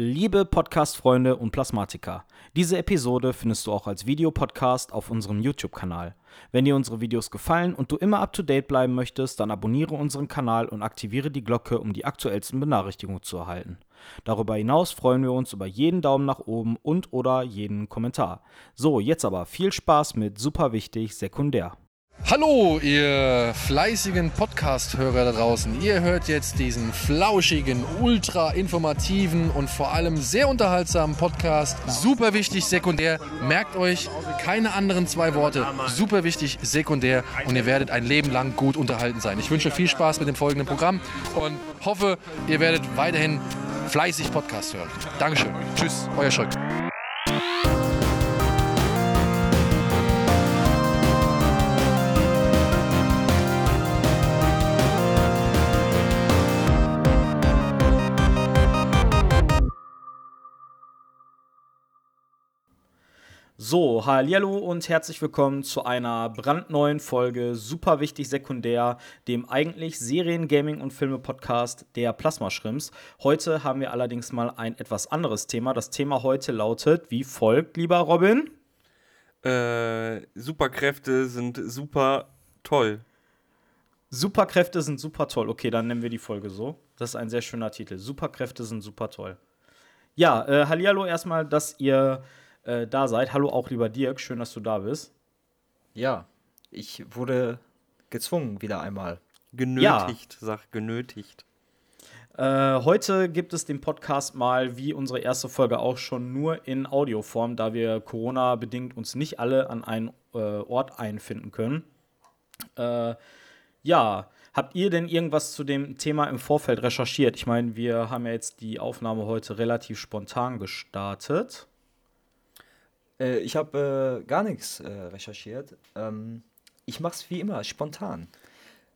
Liebe Podcast-Freunde und Plasmatiker, diese Episode findest du auch als Videopodcast auf unserem YouTube-Kanal. Wenn dir unsere Videos gefallen und du immer up-to-date bleiben möchtest, dann abonniere unseren Kanal und aktiviere die Glocke, um die aktuellsten Benachrichtigungen zu erhalten. Darüber hinaus freuen wir uns über jeden Daumen nach oben und oder jeden Kommentar. So, jetzt aber viel Spaß mit super wichtig sekundär. Hallo, ihr fleißigen Podcast-Hörer da draußen. Ihr hört jetzt diesen flauschigen, ultra informativen und vor allem sehr unterhaltsamen Podcast. Super wichtig, sekundär. Merkt euch keine anderen zwei Worte. Super wichtig, sekundär. Und ihr werdet ein Leben lang gut unterhalten sein. Ich wünsche viel Spaß mit dem folgenden Programm und hoffe, ihr werdet weiterhin fleißig Podcast hören. Dankeschön. Tschüss, euer Schröck. So, hallo und herzlich willkommen zu einer brandneuen Folge Super wichtig sekundär, dem eigentlich Serien, Gaming und Filme Podcast der Plasma Schrimps. Heute haben wir allerdings mal ein etwas anderes Thema. Das Thema heute lautet wie folgt, lieber Robin. Äh, Superkräfte sind super toll. Superkräfte sind super toll. Okay, dann nennen wir die Folge so. Das ist ein sehr schöner Titel. Superkräfte sind super toll. Ja, äh, Hallihallo erstmal, dass ihr äh, da seid. Hallo auch lieber Dirk, schön, dass du da bist. Ja, ich wurde gezwungen wieder einmal. Genötigt, ja. sag genötigt. Äh, heute gibt es den Podcast mal, wie unsere erste Folge auch schon, nur in Audioform, da wir Corona-bedingt uns nicht alle an einen äh, Ort einfinden können. Äh, ja, habt ihr denn irgendwas zu dem Thema im Vorfeld recherchiert? Ich meine, wir haben ja jetzt die Aufnahme heute relativ spontan gestartet. Äh, ich habe äh, gar nichts äh, recherchiert. Ähm, ich mache es wie immer, spontan.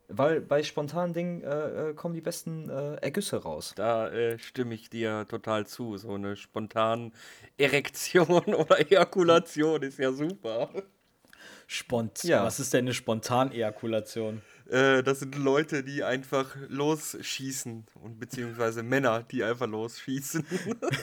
Weil bei spontanen Dingen äh, äh, kommen die besten äh, Ergüsse raus. Da stimme ich dir total zu. So eine spontan Erektion oder Ejakulation ist ja super. Spontan. Ja. Was ist denn eine Spontan-Ejakulation? Äh, das sind Leute, die einfach losschießen und beziehungsweise Männer, die einfach losschießen.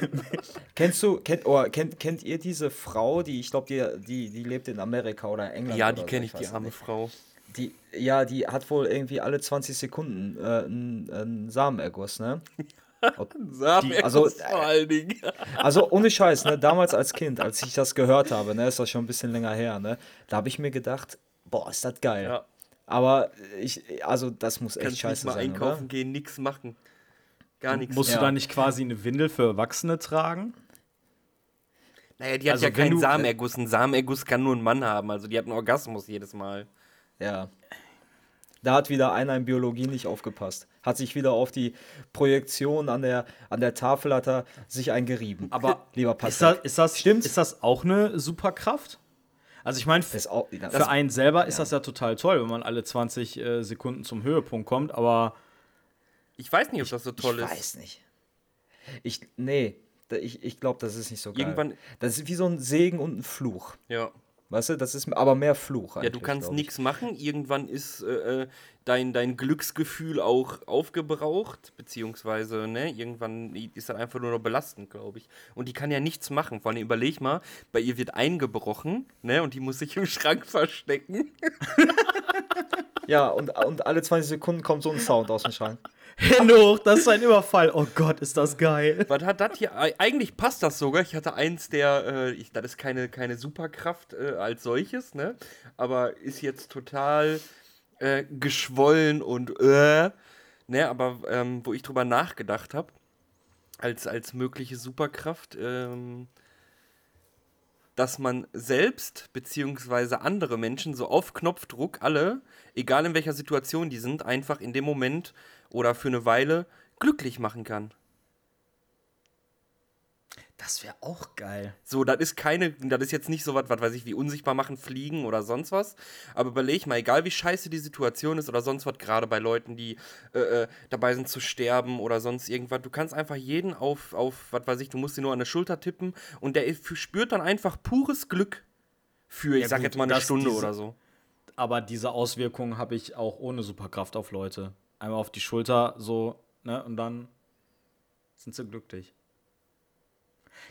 Kennst du, kennt, oh, kennt, kennt ihr diese Frau, die, ich glaube, die, die, die lebt in Amerika oder England? Ja, die kenne ich, die arme nicht. Frau. Die, ja, die hat wohl irgendwie alle 20 Sekunden äh, einen, einen Samenerguss, ne? Samenerguss also, vor allen Dingen. Also ohne Scheiß, ne? Damals als Kind, als ich das gehört habe, ne, ist das schon ein bisschen länger her, ne? Da habe ich mir gedacht, boah, ist das geil. Ja. Aber ich, also das muss echt Kannst scheiße nicht mal sein. einkaufen oder? gehen, nichts machen. Gar nichts. Musst ja. du da nicht quasi eine Windel für Erwachsene tragen? Naja, die hat also ja keinen du, Samenerguss. Ein Samenerguss kann nur ein Mann haben. Also die hat einen Orgasmus jedes Mal. Ja. Da hat wieder einer in Biologie nicht aufgepasst. Hat sich wieder auf die Projektion an der, an der Tafel hat er sich eingerieben. Aber lieber Patrick. Ist das, ist das, Stimmt? Ist das auch eine Superkraft? Also ich meine, für einen selber ist ja. das ja total toll, wenn man alle 20 äh, Sekunden zum Höhepunkt kommt, aber ich weiß nicht, ob das so toll ich ist. Ich weiß nicht. Ich, nee, ich, ich glaube, das ist nicht so geil. Irgendwann das ist wie so ein Segen und ein Fluch. Ja. Weißt du, das ist aber mehr Fluch. Ja, du kannst nichts machen. Irgendwann ist äh, äh, dein, dein Glücksgefühl auch aufgebraucht, beziehungsweise, ne, irgendwann ist dann einfach nur noch belastend, glaube ich. Und die kann ja nichts machen. Vor allem überleg mal, bei ihr wird eingebrochen, ne, und die muss sich im Schrank verstecken. ja, und, und alle 20 Sekunden kommt so ein Sound aus dem Schrank. Hände hoch, das ist ein Überfall. Oh Gott, ist das geil. Was hat das hier? Eigentlich passt das sogar. Ich hatte eins der, äh, ich, das ist keine, keine Superkraft äh, als solches, ne? Aber ist jetzt total äh, geschwollen und äh, ne? Aber ähm, wo ich drüber nachgedacht habe, als, als mögliche Superkraft, ähm, dass man selbst beziehungsweise andere Menschen so auf Knopfdruck alle, egal in welcher Situation die sind, einfach in dem Moment oder für eine Weile glücklich machen kann. Das wäre auch geil. So, das ist keine, das ist jetzt nicht so was, was weiß ich, wie unsichtbar machen, fliegen oder sonst was. Aber überleg mal, egal wie scheiße die Situation ist oder sonst was, gerade bei Leuten, die äh, äh, dabei sind zu sterben oder sonst irgendwas, du kannst einfach jeden auf, auf, was weiß ich, du musst ihn nur an der Schulter tippen und der spürt dann einfach pures Glück für, ich ja, sag gut, jetzt mal eine Stunde diese, oder so. Aber diese Auswirkungen habe ich auch ohne Superkraft auf Leute einmal auf die Schulter, so, ne, und dann sind sie glücklich.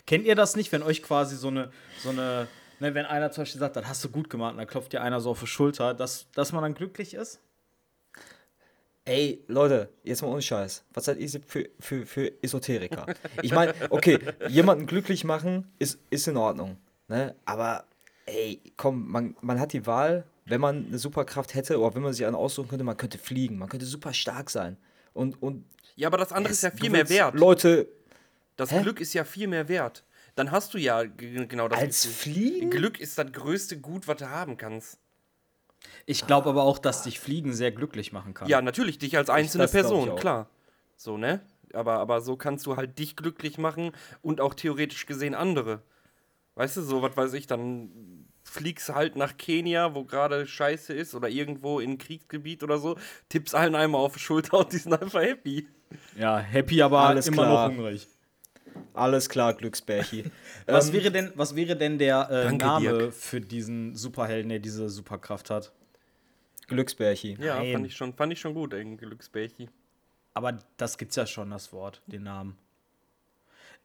Kennt ihr das nicht, wenn euch quasi so eine, so eine, ne, wenn einer zum Beispiel sagt, das hast du gut gemacht, und dann klopft dir einer so auf die Schulter, dass, dass man dann glücklich ist? Ey, Leute, jetzt mal ohne Scheiß. Was seid ihr für, für, für Esoteriker? Ich meine, okay, jemanden glücklich machen ist, ist in Ordnung. Ne? Aber, ey, komm, man, man hat die Wahl, wenn man eine Superkraft hätte, oder wenn man sich einen aussuchen könnte, man könnte fliegen, man könnte super stark sein. Und, und Ja, aber das andere es- ist ja viel mehr wert. Leute, Das Hä? Glück ist ja viel mehr wert. Dann hast du ja genau das. als. Fliegen? Glück ist das größte Gut, was du haben kannst. Ich glaube aber auch, dass dich Fliegen sehr glücklich machen kann. Ja, natürlich, dich als einzelne ich Person, klar. So, ne? Aber, aber so kannst du halt dich glücklich machen und auch theoretisch gesehen andere. Weißt du, so, was weiß ich, dann fliegst halt nach Kenia, wo gerade Scheiße ist, oder irgendwo in ein Kriegsgebiet oder so, tippst allen einmal auf die Schulter und die sind einfach happy. Ja, happy, aber Alles immer klar. noch hungrig. Alles klar, Glücksbärchi. Was, Ähm, wäre denn, was wäre denn der äh, Danke, Name Dirk. für diesen Superhelden, der diese Superkraft hat? Glücksbärchi. Ja, Nein. fand ich, schon, fand ich schon gut, ein Glücksbärchi. Aber das gibt's ja schon, das Wort, den Namen.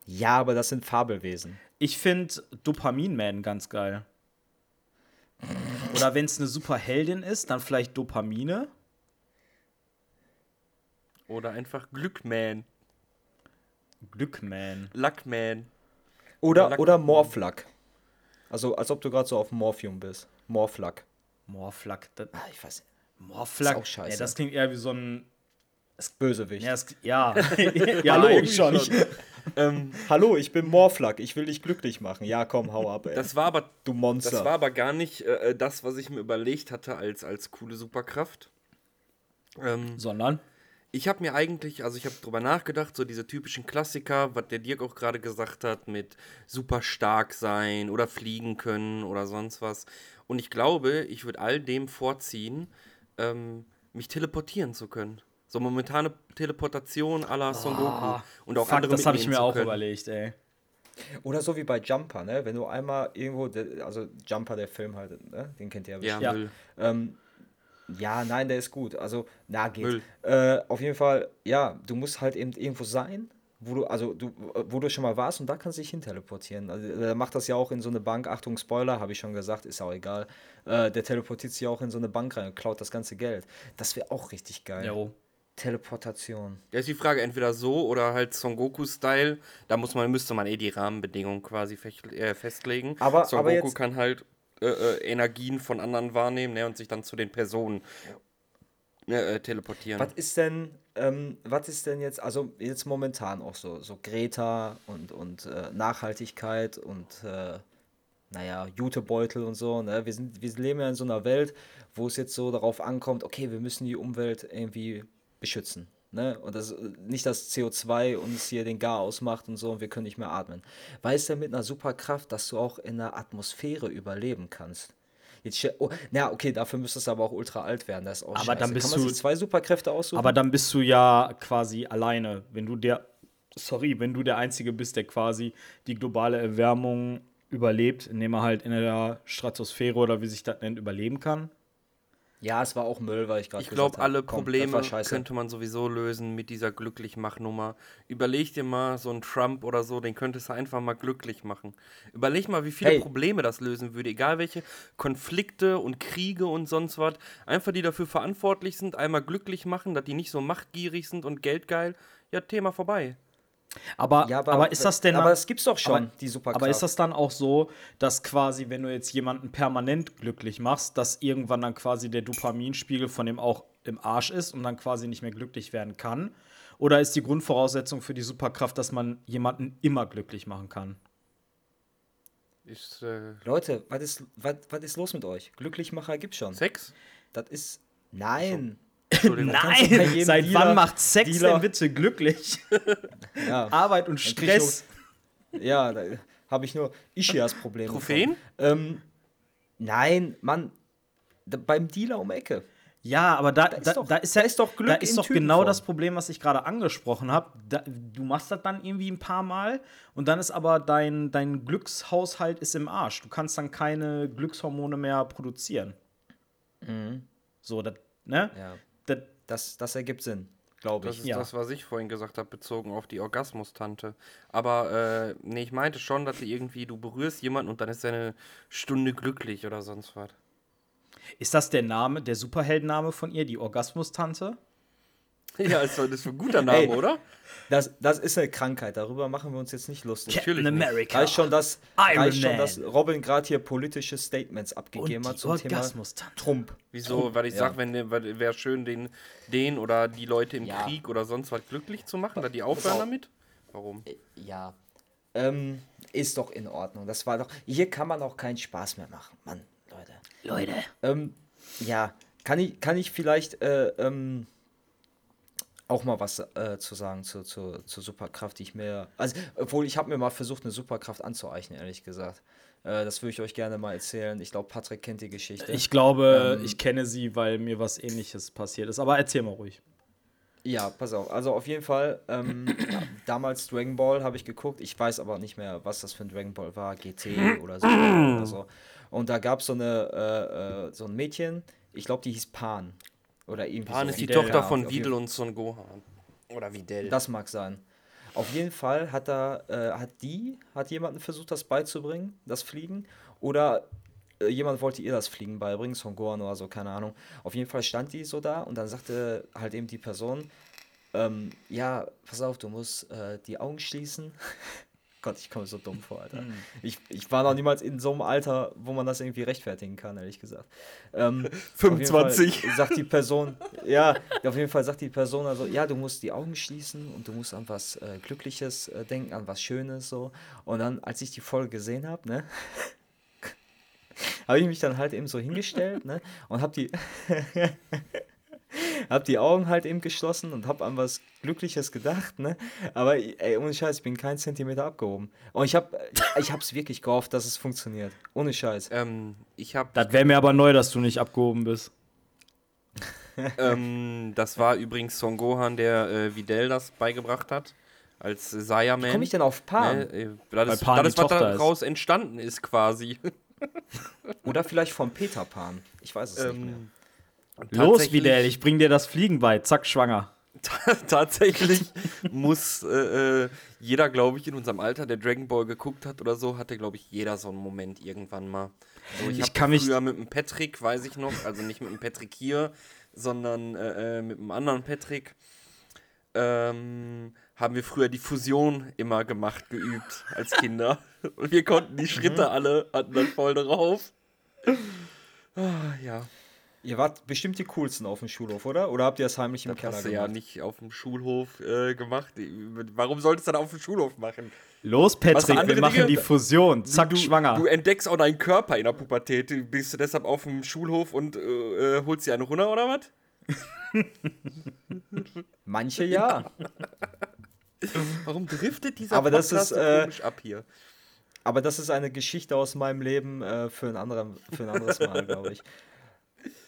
Ja, aber das sind Fabelwesen. Ich finde Dopamin-Man ganz geil. Oder wenn es eine Superheldin ist, dann vielleicht Dopamine. Oder einfach Glückman, Glückman. Luckman. Oder, Lack- oder Morphlack. Also, als ob du gerade so auf Morphium bist. Morphlack. Morflack. Das, Ah, ich weiß. Morflack. Ist auch scheiße. Ja, das klingt eher wie so ein. Bösewicht. Ja, das, ja. ja Hallo, eigentlich schon. Ich, Hallo, ich bin Morphlack. Ich will dich glücklich machen. Ja, komm, hau ab, ey. Das war aber du Monster. Das war aber gar nicht äh, das, was ich mir überlegt hatte als, als coole Superkraft. Ähm, Sondern. ich habe mir eigentlich, also ich habe drüber nachgedacht, so diese typischen Klassiker, was der Dirk auch gerade gesagt hat, mit super stark sein oder fliegen können oder sonst was. Und ich glaube, ich würde all dem vorziehen, ähm, mich teleportieren zu können. So momentane Teleportation à la Son Goku. Und auch Fuck, andere das habe ich mir auch können. überlegt, ey. Oder so wie bei Jumper, ne? Wenn du einmal irgendwo, also Jumper, der Film halt, ne? Den kennt ihr ja Ja, bestimmt. Ja. Müll. Ähm, ja, nein, der ist gut. Also, na, geht. Müll. Äh, auf jeden Fall, ja, du musst halt eben irgendwo sein, wo du, also du, wo du schon mal warst und da kannst du dich hin teleportieren. Also, der macht das ja auch in so eine Bank. Achtung, Spoiler, habe ich schon gesagt, ist auch egal. Äh, der teleportiert sich ja auch in so eine Bank rein und klaut das ganze Geld. Das wäre auch richtig geil. Jo. Teleportation. Ja, ist die Frage, entweder so oder halt Son Goku-Style. Da muss man, müsste man eh die Rahmenbedingungen quasi äh, festlegen. Aber- Son aber Goku jetzt- kann halt äh, äh, Energien von anderen wahrnehmen ne, und sich dann zu den Personen äh, äh, teleportieren. Was ist denn, ähm, was ist denn jetzt, also jetzt momentan auch so, so Greta und, und äh, Nachhaltigkeit und äh, naja, Jutebeutel und so, ne? Wir, sind, wir leben ja in so einer Welt, wo es jetzt so darauf ankommt, okay, wir müssen die Umwelt irgendwie beschützen. Ne? Und das, nicht das CO2 uns hier den Gar ausmacht und so und wir können nicht mehr atmen. Weißt du mit einer Superkraft, dass du auch in der Atmosphäre überleben kannst? Jetzt, oh, na, okay, dafür müsstest du aber auch ultra alt werden. Das ist auch Aber scheiße. dann bist Kann man du- sich zwei Superkräfte aussuchen? Aber dann bist du ja quasi alleine. Wenn du der, sorry, wenn du der Einzige bist, der quasi die globale Erwärmung überlebt, indem er halt in der Stratosphäre oder wie sich das nennt, überleben kann. Ja, es war auch Müll, weil ich gerade ich glaube, alle komm, Probleme könnte man sowieso lösen mit dieser Glücklichmachnummer. Überleg dir mal, so ein Trump oder so, den könntest du einfach mal glücklich machen. Überleg mal, wie viele Hey. Probleme das lösen würde, egal welche Konflikte und Kriege und sonst was. Einfach die dafür verantwortlich sind, einmal glücklich machen, dass die nicht so machtgierig sind und geldgeil. Ja, Thema vorbei. Aber, Ja, aber, ist das denn Aber es gibt's doch schon, aber, die Superkraft. aber ist das dann auch so, dass quasi, wenn du jetzt jemanden permanent glücklich machst, dass irgendwann dann quasi der Dopaminspiegel von dem auch im Arsch ist und dann quasi nicht mehr glücklich werden kann? Oder ist die Grundvoraussetzung für die Superkraft, dass man jemanden immer glücklich machen kann? Ist äh, Leute, was ist, was, was ist los mit euch? Glücklichmacher gibt's schon. Sex? Das ist. Nein. Entschuldigung. jedem Seit Dealer- wann macht Sex Dealer- denn bitte glücklich? Ja, Arbeit und Stress. ja da habe ich nur Ischias-Probleme. Trophäen? Ähm, nein, Mann. Da, beim Dealer um Ecke. Ja, aber da, da, ist doch- da ist da ja ist doch Glück da ist in doch genau Tütenform. das Problem, was ich gerade angesprochen habe. Du machst das dann irgendwie ein paar Mal und dann ist aber dein, dein Glückshaushalt ist im Arsch. Du kannst dann keine Glückshormone mehr produzieren. So, das, ne? Ja. Das, Das, das ergibt Sinn. glaube Das ich. ist Ja. das, was ich vorhin gesagt habe, bezogen auf die Orgasmus-Tante. Aber, äh, nee, ich meinte schon, dass du irgendwie, du berührst jemanden und dann ist er eine Stunde glücklich oder sonst was. Ist das der Name, der Superheldenname von ihr, die Orgasmus-Tante? Ja, ist das ist ein guter Name, Ey. oder? Das, das ist eine Krankheit, darüber machen wir uns jetzt nicht lustig. Natürlich nicht. America. Reicht schon, dass, Iron reicht schon, Man. dass Robin gerade hier politische Statements abgegeben Und hat zum Thema Orgasmus-Tante. Trump. Wieso? Weil ich Ja. sag, wenn wäre schön, den, den oder die Leute im Ja. Krieg oder sonst was glücklich zu machen, da die aufhören auf. damit? Warum? Ja. Ähm, ist doch in Ordnung. Das war doch. Hier kann man auch keinen Spaß mehr machen. Mann, Leute. Leute. Ähm, ja, kann ich, kann ich vielleicht äh, ähm, auch mal was äh, zu sagen zu, zu, zur Superkraft, die ich mir. Also, obwohl ich habe mir mal versucht, eine Superkraft anzueichnen, ehrlich gesagt. Äh, das würde ich euch gerne mal erzählen. Ich glaube, Patrick kennt die Geschichte. Ich glaube, Ähm, ich kenne sie, weil mir was ähnliches passiert ist. Aber erzähl mal ruhig. Ja, pass auf. Also auf jeden Fall, ähm, damals Dragon Ball habe ich geguckt. Ich weiß aber nicht mehr, was das für ein Dragon Ball war. GT oder so. oder so. Und da gab so es äh, äh, so ein Mädchen, ich glaube, die hieß Pan. Oder irgendwie Pan so. ist die Videl, Tochter von Videl und Son Gohan. Oder Videl. Das mag sein. Auf jeden Fall hat da, äh, hat die, hat jemanden versucht, das beizubringen, das Fliegen. Oder äh, jemand wollte ihr das Fliegen beibringen, Son Gohan oder so, keine Ahnung. Auf jeden Fall stand die so da und dann sagte halt eben die Person, ähm, ja, pass auf, du musst äh, die Augen schließen. Gott, ich komme so dumm vor, Alter. Ich, ich war noch niemals in so einem Alter, wo man das irgendwie rechtfertigen kann, ehrlich gesagt. Ähm, auf jeden 25. Fall Sagt die Person, ja, auf jeden Fall sagt die Person also, ja, du musst die Augen schließen und du musst an was äh, Glückliches äh, denken, an was Schönes so. Und dann, als ich die Folge gesehen habe, ne, habe ich mich dann halt eben so hingestellt, ne, und habe die hab die Augen halt eben geschlossen und hab an was Glückliches gedacht, ne? Aber ey, ohne Scheiß, ich bin kein Zentimeter abgehoben. Und ich hab, ich hab's wirklich gehofft, dass es funktioniert. Ohne Scheiß. ähm, ich habe Das wäre mir aber neu, dass du nicht abgehoben bist. ähm, das war übrigens Son Gohan, der äh, Videl das beigebracht hat. Als Saiyaman. Wie komme ich denn auf Pan? Ne, äh, das ist, Pan das was Tochter ist. daraus entstanden ist, quasi. Oder vielleicht vom Peter Pan. Ich weiß es nicht mehr. Los, Videl, ich bring dir das Fliegen bei. Zack, schwanger. tatsächlich muss äh, äh, jeder, glaube ich, in unserem Alter, der Dragon Ball geguckt hat oder so, hatte, glaube ich, jeder so einen Moment irgendwann mal. So, ich Ich kann mich- früher mit dem Patrick, weiß ich noch, also nicht mit dem Patrick hier, sondern äh, äh, mit einem anderen Patrick, ähm, haben wir früher die Fusion immer gemacht, geübt als Kinder. Und wir konnten die Schritte alle, hatten dann voll drauf. Ah, ja, Ihr wart bestimmt die coolsten auf dem Schulhof, oder? Oder habt ihr das heimlich im das Keller hast du ja gemacht? nicht auf dem Schulhof äh, gemacht. Warum solltest du das auf dem Schulhof machen? Los, Patrick, wir machen Dinge? die Fusion. Zack, du, schwanger. Du entdeckst auch deinen Körper in der Pubertät. Bist du deshalb auf dem Schulhof und äh, äh, holst dir eine runter oder was? Manche ja. Warum driftet dieser Aber das Podcast ist, so äh, komisch ab hier? Aber das ist eine Geschichte aus meinem Leben äh, für, ein anderer, für ein anderes Mal, glaube ich.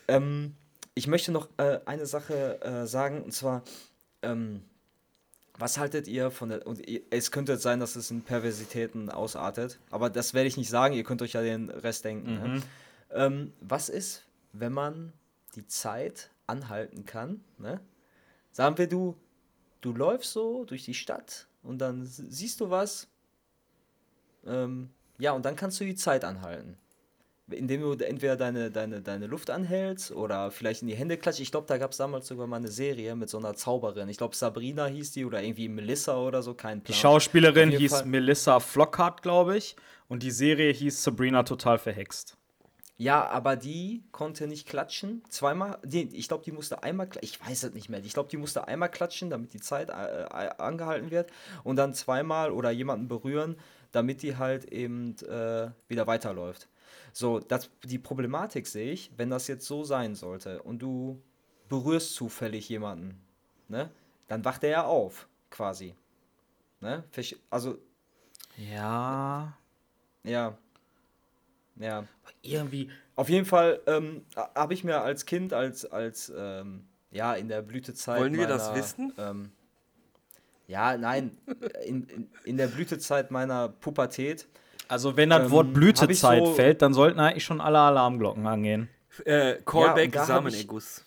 Ähm, ich möchte noch äh, eine Sache äh, sagen, und zwar, ähm, was haltet ihr von der, und es könnte sein, dass es in Perversitäten ausartet, aber das werde ich nicht sagen, ihr könnt euch ja den Rest denken. Ne? Ähm, was ist, wenn man die Zeit anhalten kann? Ne? Sagen wir, du, du läufst so durch die Stadt und dann siehst du was, ähm, ja, und dann kannst du die Zeit anhalten. Indem du entweder deine, deine, deine Luft anhältst oder vielleicht in die Hände klatscht. Ich glaube, da gab es damals sogar mal eine Serie mit so einer Zauberin. Ich glaube, Sabrina hieß die oder irgendwie Melissa oder so, kein Die Plan. Schauspielerin Auf jeden hieß Fall- Melissa Flockhart, glaube ich. Und die Serie hieß Sabrina total verhext. Ja, aber die konnte nicht klatschen. Zweimal, die, ich glaube, die musste einmal, ich weiß es nicht mehr. Ich glaube, die musste einmal klatschen, damit die Zeit äh, äh, angehalten wird. Und dann zweimal oder jemanden berühren, damit die halt eben äh, wieder weiterläuft. So, das, die Problematik sehe ich, wenn das jetzt so sein sollte und du berührst zufällig jemanden, ne? Dann wacht er ja auf, quasi. Ne? Also, Ja. ja. Ja. Irgendwie. Auf jeden Fall ähm, habe ich mir als Kind, als, als ähm, ja, in der Blütezeit. Wollen wir das wissen? Ähm, ja, nein, in, in, in der Blütezeit meiner Pubertät. Also, wenn das Ähm, Wort Blütezeit so- fällt, dann sollten eigentlich schon alle Alarmglocken angehen. Äh, Ja, Callback und da hab Samenerguss.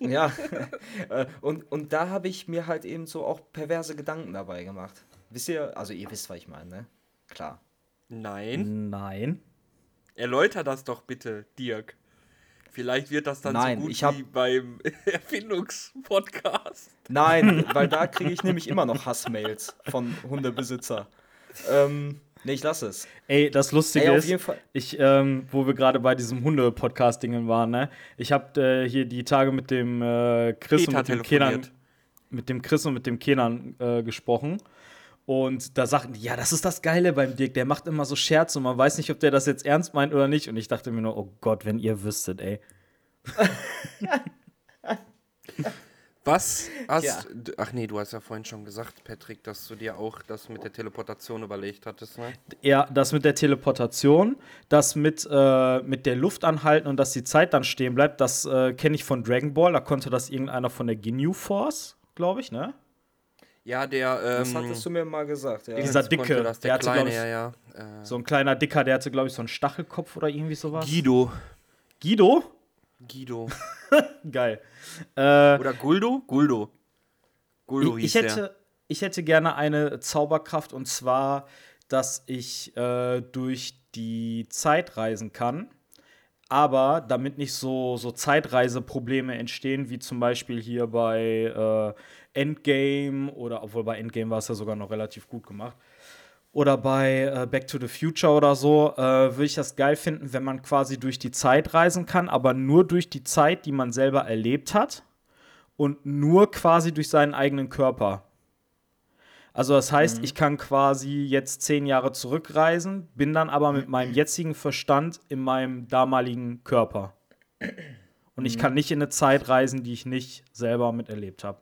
Ja, äh, und, und da habe ich mir halt eben so auch perverse Gedanken dabei gemacht. Wisst ihr, also ihr wisst, was ich meine, ne? Klar. Nein. Nein. Erläuter das doch bitte, Dirk. Vielleicht wird das dann Nein, so gut ich hab- wie beim Erfindungspodcast. Nein, weil da kriege ich nämlich immer noch Hassmails von Hundebesitzer. Ähm, nee, ich lasse es. Ey, das Lustige Ey, auf ist, jeden Fall. ich, ähm, wo wir gerade bei diesem Hunde-Podcast-Dingen waren, ne? Ich habe äh, hier die Tage mit dem äh, Chris und mit dem Kenan, mit dem Chris und mit dem Kenan äh, gesprochen. Und da sagten die, ja, das ist das Geile beim Dirk, der macht immer so Scherze und man weiß nicht, ob der das jetzt ernst meint oder nicht. Und ich dachte mir nur, oh Gott, wenn ihr wüsstet, ey. Was hast Ja. Ach nee, du hast ja vorhin schon gesagt, Patrick, dass du dir auch das mit der Teleportation überlegt hattest, ne? Ja, das mit der Teleportation, das mit, äh, mit der Luft anhalten und dass die Zeit dann stehen bleibt, das äh, kenne ich von Dragon Ball. Da konnte das irgendeiner von der Ginyu Force, glaube ich, ne? Ja, der ähm, Das hattest du mir mal gesagt, ja. Dieser Dicke, das, der der hatte, kleine, glaub ich, ja, ja. Äh, So ein kleiner Dicker, der hatte, glaube ich, so einen Stachelkopf oder irgendwie sowas. Guido. Guido? Guido. Geil. Äh, Oder Guldo? Guldo. Guldo ich, hieß ich, hätte, ich hätte gerne eine Zauberkraft und zwar, dass ich äh, durch die Zeit reisen kann. Aber damit nicht so, so Zeitreiseprobleme entstehen, wie zum Beispiel hier bei äh, Endgame oder obwohl bei Endgame war es ja sogar noch relativ gut gemacht. Oder bei äh, Back to the Future oder so, äh, würde ich das geil finden, wenn man quasi durch die Zeit reisen kann, aber nur durch die Zeit, die man selber erlebt hat und nur quasi durch seinen eigenen Körper. Also das heißt, ich kann quasi jetzt zehn Jahre zurückreisen, bin dann aber mit meinem jetzigen Verstand in meinem damaligen Körper. Und ich kann nicht in eine Zeit reisen, die ich nicht selber miterlebt habe.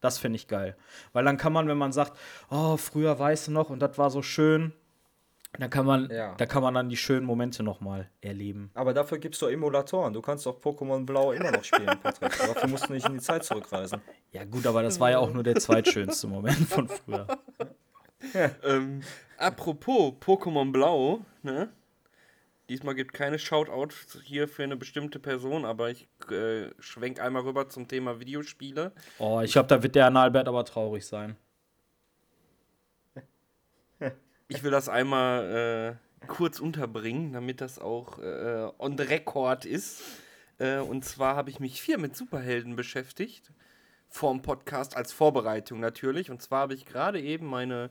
Das finde ich geil. Weil dann kann man, wenn man sagt, oh, früher weißt du noch und das war so schön, dann kann man, Ja. da kann man dann die schönen Momente nochmal erleben. Aber dafür gibt es doch Emulatoren. Du kannst doch Pokémon Blau immer noch spielen, Patrick. Dafür musst du nicht in die Zeit zurückreisen. Ja, gut, aber das war ja auch nur der zweitschönste Moment von früher. Ähm, apropos Pokémon Blau, ne? Diesmal gibt keine Shoutout hier für eine bestimmte Person, aber ich äh, schwenk einmal rüber zum Thema Videospiele. Oh, ich glaube, da wird der Analbert aber traurig sein. Ich will das einmal äh, kurz unterbringen, damit das auch äh, on the record ist. Äh, und zwar habe ich mich viel mit Superhelden beschäftigt. Vorm Podcast als Vorbereitung natürlich. Und zwar habe ich gerade eben meine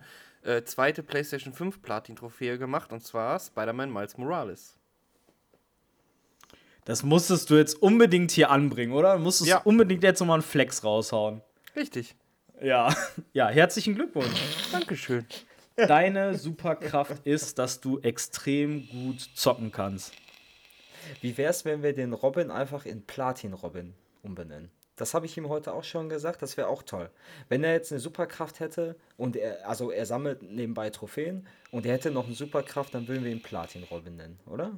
äh, zweite PlayStation 5 Platin-Trophäe gemacht. Und zwar Spider-Man Miles Morales. Das musstest du jetzt unbedingt hier anbringen, oder? Du musstest Ja. unbedingt jetzt nochmal einen Flex raushauen. Richtig. Ja. Ja, herzlichen Glückwunsch. Dankeschön. Deine Superkraft ist, dass du extrem gut zocken kannst. Wie wär's, wenn wir den Robin einfach in Platin-Robin umbenennen? Das habe ich ihm heute auch schon gesagt, das wäre auch toll. Wenn er jetzt eine Superkraft hätte und er, also er sammelt nebenbei Trophäen und er hätte noch eine Superkraft, dann würden wir ihn Platin-Robin nennen, oder?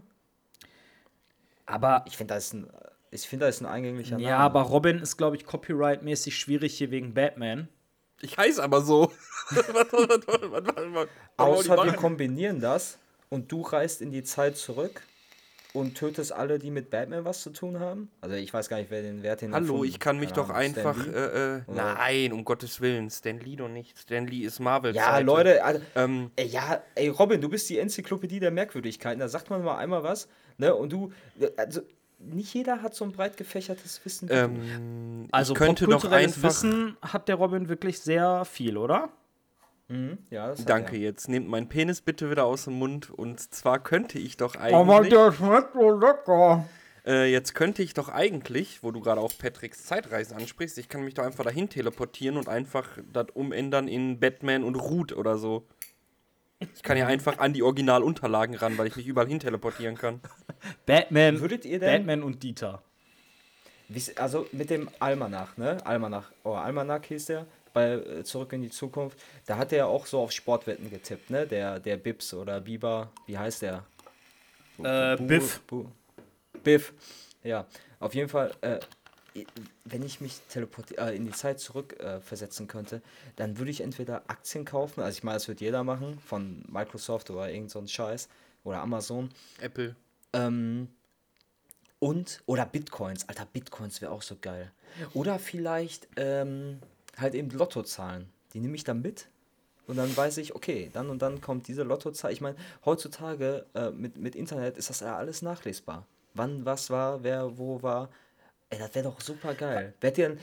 Aber Ich finde, das ist ein, ich finde, das ist ein eingänglicher ja, Name. aber Robin ist, glaube ich, copyright-mäßig schwierig hier wegen Batman. Ich heiße aber so. Außer wir kombinieren das und du reist in die Zeit zurück und tötest alle, die mit Batman was zu tun haben. Also ich weiß gar nicht, wer den Wert den Hallo, ich kann mich keine doch Ahnung, einfach. Äh, äh, nein, um Gottes Willen. Stan Lee doch nicht. Stan Lee ist Marvel. Ja, Leute, also, Ähm, ey, ja, ey, Robin, du bist die Enzyklopädie der Merkwürdigkeiten. Da sagt man mal einmal was, ne? Und du, also nicht jeder hat so ein breit gefächertes Wissen. ähm, Also ich könnte doch einfach. Wissen hat der Robin wirklich sehr viel, oder? Mhm, ja, Danke, er. jetzt nehmt meinen Penis bitte wieder aus dem Mund. Und zwar könnte ich doch Oh eigentlich. schmeckt so lecker. Äh, jetzt könnte ich doch eigentlich, wo du gerade auch Patricks Zeitreisen ansprichst, ich kann mich doch einfach dahin teleportieren und einfach das umändern in Batman und Root oder so. Ich kann ja einfach an die Originalunterlagen ran, weil ich mich überall hin teleportieren kann. Batman, Würdet ihr denn- Batman und Dieter. Also mit dem Almanach, ne? Almanach, oh, Almanach hieß der, bei äh, Zurück in die Zukunft. Da hat er ja auch so auf Sportwetten getippt, ne? Der, der Bips oder Biber, wie heißt der? Äh, Bu- Biff. Bu- Biff. Ja, auf jeden Fall, äh, i- wenn ich mich äh, in die Zeit zurück äh, versetzen könnte, dann würde ich entweder Aktien kaufen, also ich meine, das wird jeder machen, von Microsoft oder irgend so ein Scheiß oder Amazon. Apple. Ähm, Und, oder Bitcoins. Alter, Bitcoins wäre auch so geil. Oder vielleicht ähm, halt eben Lottozahlen. Die nehme ich dann mit. Und dann weiß ich, okay, dann und dann kommt diese Lottozahl. Ich meine, heutzutage äh, mit, mit Internet ist das ja alles nachlesbar. Wann was war, wer wo war. Ey, das wäre doch super geil. Werd dir,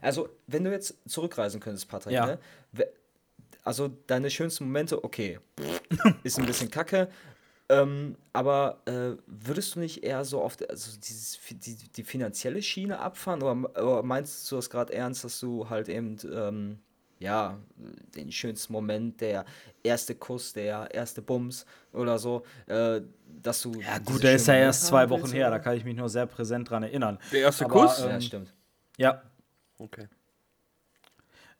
also, wenn du jetzt zurückreisen könntest, Patrick, Ja. ne? Also, deine schönsten Momente, okay, ist ein bisschen kacke. Ähm, aber äh, würdest du nicht eher so auf also dieses, die, die finanzielle Schiene abfahren? Oder, oder meinst du das gerade ernst, dass du halt eben, ähm, ja, den schönsten Moment, der erste Kuss, der erste Bums oder so, äh, dass du. Ja, gut, der ist ja erst zwei Wochen willst, her, da kann ich mich nur sehr präsent dran erinnern. Der erste Aber, Kuss? ähm, Ja, stimmt. Ja. Okay.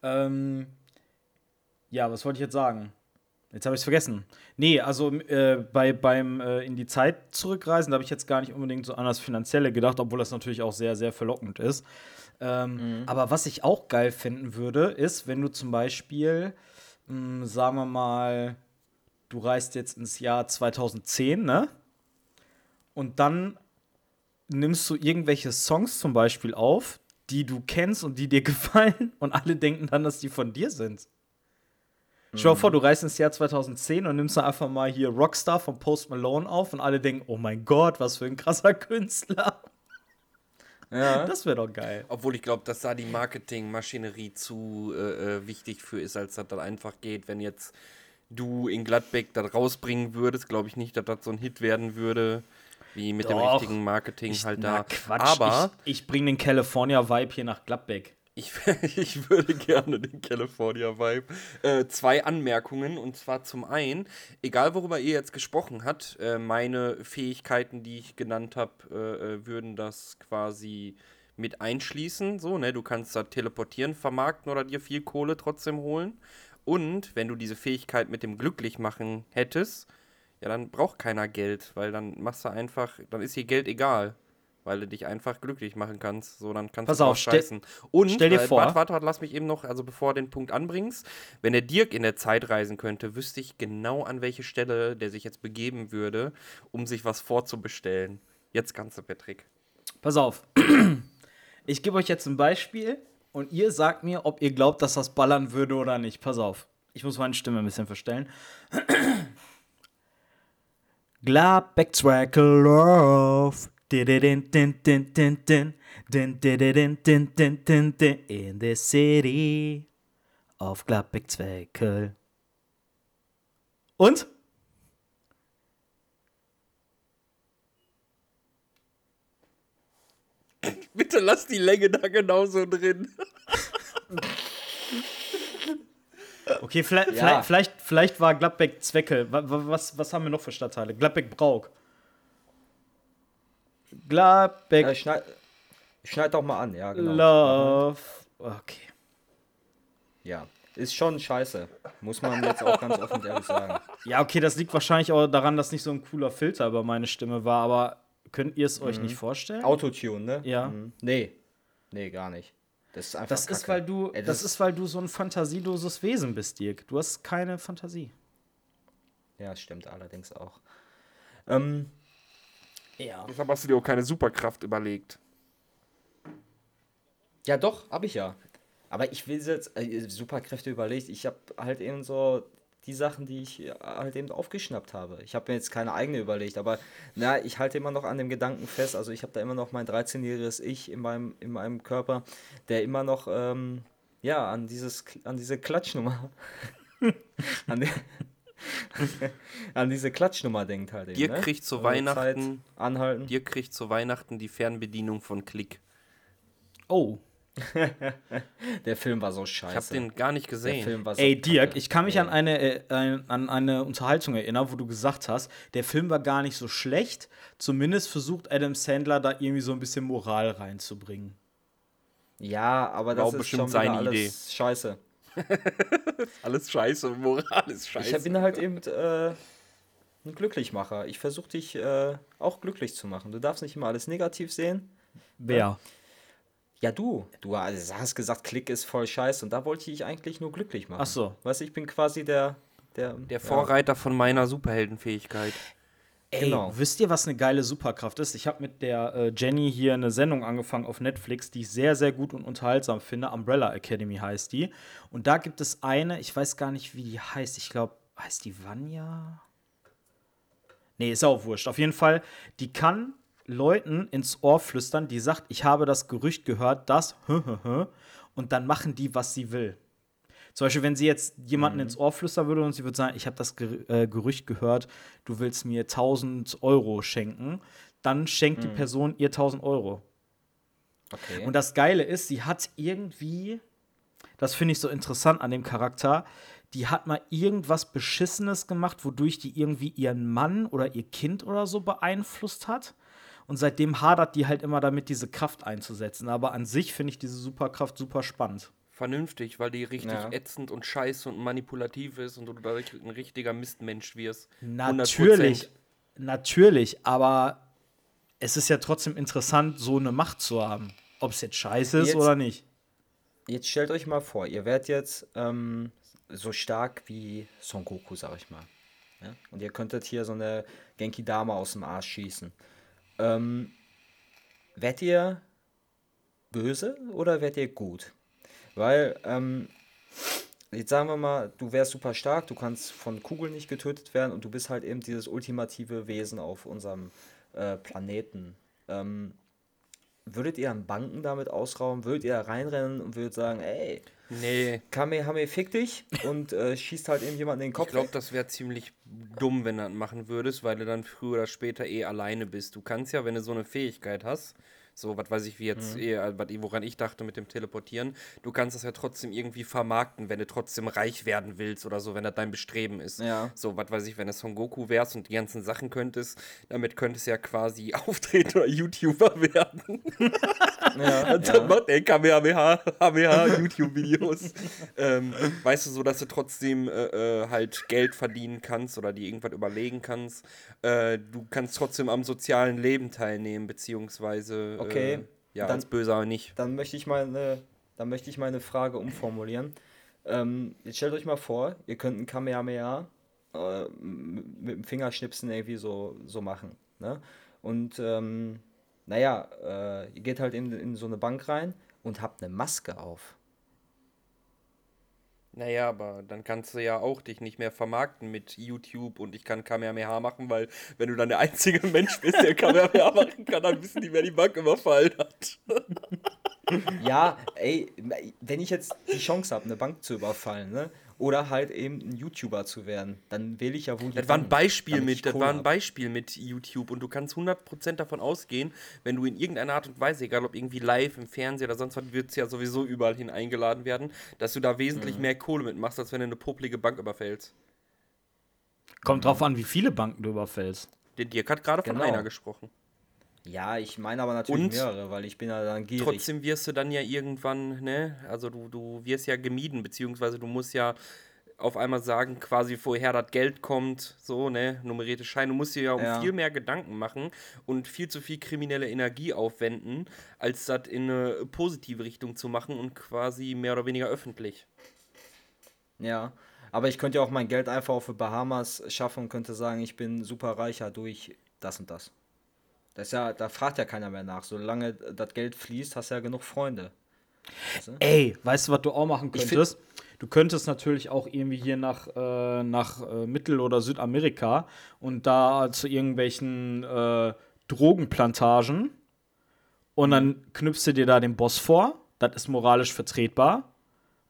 Ähm, ja, was wollte ich jetzt sagen? Jetzt habe ich es vergessen. Nee, also äh, bei, beim äh, in die Zeit zurückreisen, da habe ich jetzt gar nicht unbedingt so an das Finanzielle gedacht, obwohl das natürlich auch sehr, sehr verlockend ist. Ähm, Aber was ich auch geil finden würde, ist, wenn du zum Beispiel, mh, sagen wir mal, du reist jetzt ins Jahr 2010, ne? Und dann nimmst du irgendwelche Songs zum Beispiel auf, die du kennst und die dir gefallen und alle denken dann, dass die von dir sind. Schau vor, du reist ins Jahr 2010 und nimmst dann einfach mal hier Rockstar von Post Malone auf und alle denken, oh mein Gott, was für ein krasser Künstler. Ja. Das wäre doch geil. Obwohl ich glaube, dass da die Marketingmaschinerie zu äh, äh, wichtig für ist, als dass das einfach geht. Wenn jetzt du in Gladbeck das rausbringen würdest, glaube ich nicht, dass das so ein Hit werden würde, wie mit dem Doch. richtigen Marketing Ich, halt da. Quatsch, Aber ich, ich bringe den California-Vibe hier nach Gladbeck. Ich, ich würde gerne den California Vibe. Äh, zwei Anmerkungen und zwar zum einen, egal worüber ihr jetzt gesprochen habt, äh, meine Fähigkeiten, die ich genannt habe, äh, äh, würden das quasi mit einschließen. So, ne, du kannst da teleportieren, vermarkten oder dir viel Kohle trotzdem holen. Und wenn du diese Fähigkeit mit dem Glücklichmachen hättest, ja, dann braucht keiner Geld, weil dann machst du einfach, dann ist dir Geld egal. Weil du dich einfach glücklich machen kannst. So, dann kannst Pass du auf, scheißen. Und, stell dir äh, vor- Warte, warte, warte, lass mich eben noch, also bevor du den Punkt anbringst, wenn der Dirk in der Zeit reisen könnte, wüsste ich genau, an welche Stelle der sich jetzt begeben würde, um sich was vorzubestellen. Jetzt kannst du, Patrick. Pass auf. Ich gebe euch jetzt ein Beispiel und ihr sagt mir, ob ihr glaubt, dass das ballern würde oder nicht. Pass auf. Ich muss meine Stimme ein bisschen verstellen. Gladbeck Tracker Love. In the city of Gladbeck Zweckel. Und? Bitte lass die Länge da genauso drin. Okay, vielleicht, Ja. vielleicht, vielleicht, war Gladbeck Zweckel. Wa- wa- Was, was haben wir noch für Stadtteile? Gladbeck Brauk. Gladbeck Ja, schneid, schneid doch mal an, ja, genau. Love. Okay. Ja, ist schon scheiße. Muss man jetzt auch ganz offen und ehrlich sagen. Ja, okay, das liegt wahrscheinlich auch daran, dass nicht so ein cooler Filter über meine Stimme war, aber könnt ihr es euch nicht vorstellen? Autotune, ne? Ja. Mhm. Nee. Nee, gar nicht. Das ist einfach. Das ist, Kacke. weil du, Ey, das ist, weil du so ein fantasieloses Wesen bist, Dirk. Du hast keine Fantasie. Ja, stimmt allerdings auch. Ähm, Ja. Deshalb hast du dir auch keine Superkraft überlegt. ja, doch, hab ich ja. Aber ich will jetzt äh, Superkräfte überlegt. Ich habe halt eben so die Sachen, die ich äh, halt eben aufgeschnappt habe. Ich habe mir jetzt keine eigene überlegt, aber na, ich halte immer noch an dem Gedanken fest. Also ich habe da immer noch mein 13-jähriges Ich in meinem, in meinem Körper, der immer noch ähm, ja an dieses an diese Klatschnummer an, die, an diese Klatschnummer denkt halt eben. Dir ne? kriegt zu Weihnachten- Zeit anhalten. Dir kriegt zu Weihnachten die Fernbedienung von Klick. Oh. Der Film war so Ich habe scheiße. den gar nicht Der gesehen. Film war so Ey, Dirk, kacke. ich kann mich Ey. an eine, äh, an eine Unterhaltung erinnern, wo du gesagt hast, der Film war gar nicht so schlecht. Zumindest versucht Adam Sandler da irgendwie so ein bisschen Moral reinzubringen. Ja, aber War das auch ist schon bestimmt wieder seine alles Idee. scheiße. Alles scheiße, Moral ist Ich scheiße. bin halt eben äh, ein Glücklichmacher. Ich versuche dich äh, auch glücklich zu machen. Du darfst nicht immer alles negativ sehen. Wer? Ja, du. Du hast gesagt, Klick ist voll scheiße und da wollte ich eigentlich nur glücklich machen. Ach so. Weißt du, ich bin quasi der. Der, Der Vorreiter von meiner Superheldenfähigkeit. Ey, Genau. wisst ihr, was eine geile Superkraft ist? Ich habe mit der äh, Jenny hier eine Sendung angefangen auf Netflix, die ich sehr, sehr gut und unterhaltsam finde. Umbrella Academy heißt die. Und da gibt es eine, ich weiß gar nicht, wie die heißt. Ich glaube, heißt die Vanya? Nee, ist auch wurscht. Auf jeden Fall, die kann Leuten ins Ohr flüstern, die sagt, ich habe das Gerücht gehört, dass, und dann machen die, was sie will. Zum Beispiel, wenn sie jetzt jemanden ins Ohr flüstern würde und sie würde sagen, ich habe das äh, Gerücht gehört, du willst mir 1000 Euro schenken, dann schenkt die Person ihr 1000 Euro. Okay. Und das Geile ist, sie hat irgendwie, das finde ich so interessant an dem Charakter, die hat mal irgendwas Beschissenes gemacht, wodurch die irgendwie ihren Mann oder ihr Kind oder so beeinflusst hat. Und seitdem hadert die halt immer damit, diese Kraft einzusetzen. Aber an sich finde ich diese Superkraft super spannend. Vernünftig, weil die richtig Ja. ätzend und scheiße und manipulativ ist und du da richtig- ein richtiger Mistmensch wirst. Natürlich, 100%. natürlich, aber es ist ja trotzdem interessant, so eine Macht zu haben. Ob es jetzt scheiße ist Jetzt- oder nicht. Jetzt stellt euch mal vor, ihr werdet jetzt ähm, so stark wie Son Goku, sag ich mal. Ja? Und ihr könntet hier so eine Genki Dama aus dem Arsch schießen. Ähm, werdet ihr böse oder werdet ihr gut? Weil, ähm, jetzt sagen wir mal, du wärst super stark, du kannst von Kugeln nicht getötet werden und du bist halt eben dieses ultimative Wesen auf unserem äh, Planeten. Ähm, würdet ihr an Banken damit ausrauben? Würdet ihr da reinrennen und würdet sagen, ey, Nee, Kamehame, fick dich und äh, schießt halt eben jemanden in den Kopf. ich glaube, das wäre ziemlich dumm, wenn du das machen würdest, weil du dann früher oder später eh alleine bist. Du kannst ja, wenn du so eine Fähigkeit hast, so, was weiß ich, wie jetzt, eh, äh, was- woran ich dachte mit dem Teleportieren, du kannst das ja trotzdem irgendwie vermarkten, wenn du trotzdem reich werden willst oder so, wenn das dein Bestreben ist. Ja. So, was weiß ich, wenn du Son Goku wärst und die ganzen Sachen könntest, damit könntest du ja quasi auftreten oder YouTuber werden. ja, Und dann ja. macht er Kamehameha Kamehameha YouTube-Videos. ähm, weißt du, so dass du trotzdem äh, äh, halt Geld verdienen kannst oder dir irgendwas überlegen kannst. Äh, du kannst trotzdem am sozialen Leben teilnehmen, beziehungsweise Okay, äh, ja, dann- als Böser nicht. Dann möchte ich meine, dann möchte ich meine Frage umformulieren. Ähm, jetzt stellt euch mal vor, ihr könnt ein Kamehameha äh, mit dem Fingerschnipsen irgendwie so, so machen. Ne? Und ähm, naja, äh, ihr geht halt in, in so eine Bank rein und habt eine Maske auf. Naja, aber dann kannst du ja auch dich nicht mehr vermarkten mit YouTube und ich kann Kamehameha machen, weil wenn du dann der einzige Mensch bist, der Kamehameha machen kann, dann wissen die, wer die Bank überfallen hat. Ja, ey, wenn ich jetzt die Chance habe, eine Bank zu überfallen, ne? Oder halt eben ein YouTuber zu werden, dann wähle ich ja wohl die Das war ein Beispiel mit, das war ein. Beispiel mit YouTube und du kannst 100% davon ausgehen, wenn du in irgendeiner Art und Weise, egal ob irgendwie live im Fernsehen oder sonst was, wird es ja sowieso überall hin eingeladen werden, dass du da wesentlich Mhm. mehr Kohle mitmachst, als wenn du eine popelige Bank überfällst. Kommt drauf an, wie viele Banken du überfällst. Der Dirk hat gerade von Genau. einer gesprochen. Ja, ich meine aber natürlich Und mehrere, weil ich bin ja dann gierig. Trotzdem wirst du dann ja irgendwann, ne, also du, du wirst ja gemieden, beziehungsweise du musst ja auf einmal sagen, quasi woher das Geld kommt, so, ne, nummerierte Scheine. Du musst dir ja um Ja. viel mehr Gedanken machen und viel zu viel kriminelle Energie aufwenden, als das in eine positive Richtung zu machen und quasi mehr oder weniger öffentlich. Ja, aber ich könnte ja auch mein Geld einfach auf die Bahamas schaffen und könnte sagen, ich bin super reicher durch das und das. Das ist ja, da fragt ja keiner mehr nach. Solange das Geld fließt, hast du ja genug Freunde. Weißt du? Ey, weißt du, was du auch machen könntest? Du könntest natürlich auch irgendwie hier nach, äh, nach äh, Mittel- oder Südamerika und da zu irgendwelchen äh, Drogenplantagen und dann knüpfst du dir da den Boss vor. Das ist moralisch vertretbar.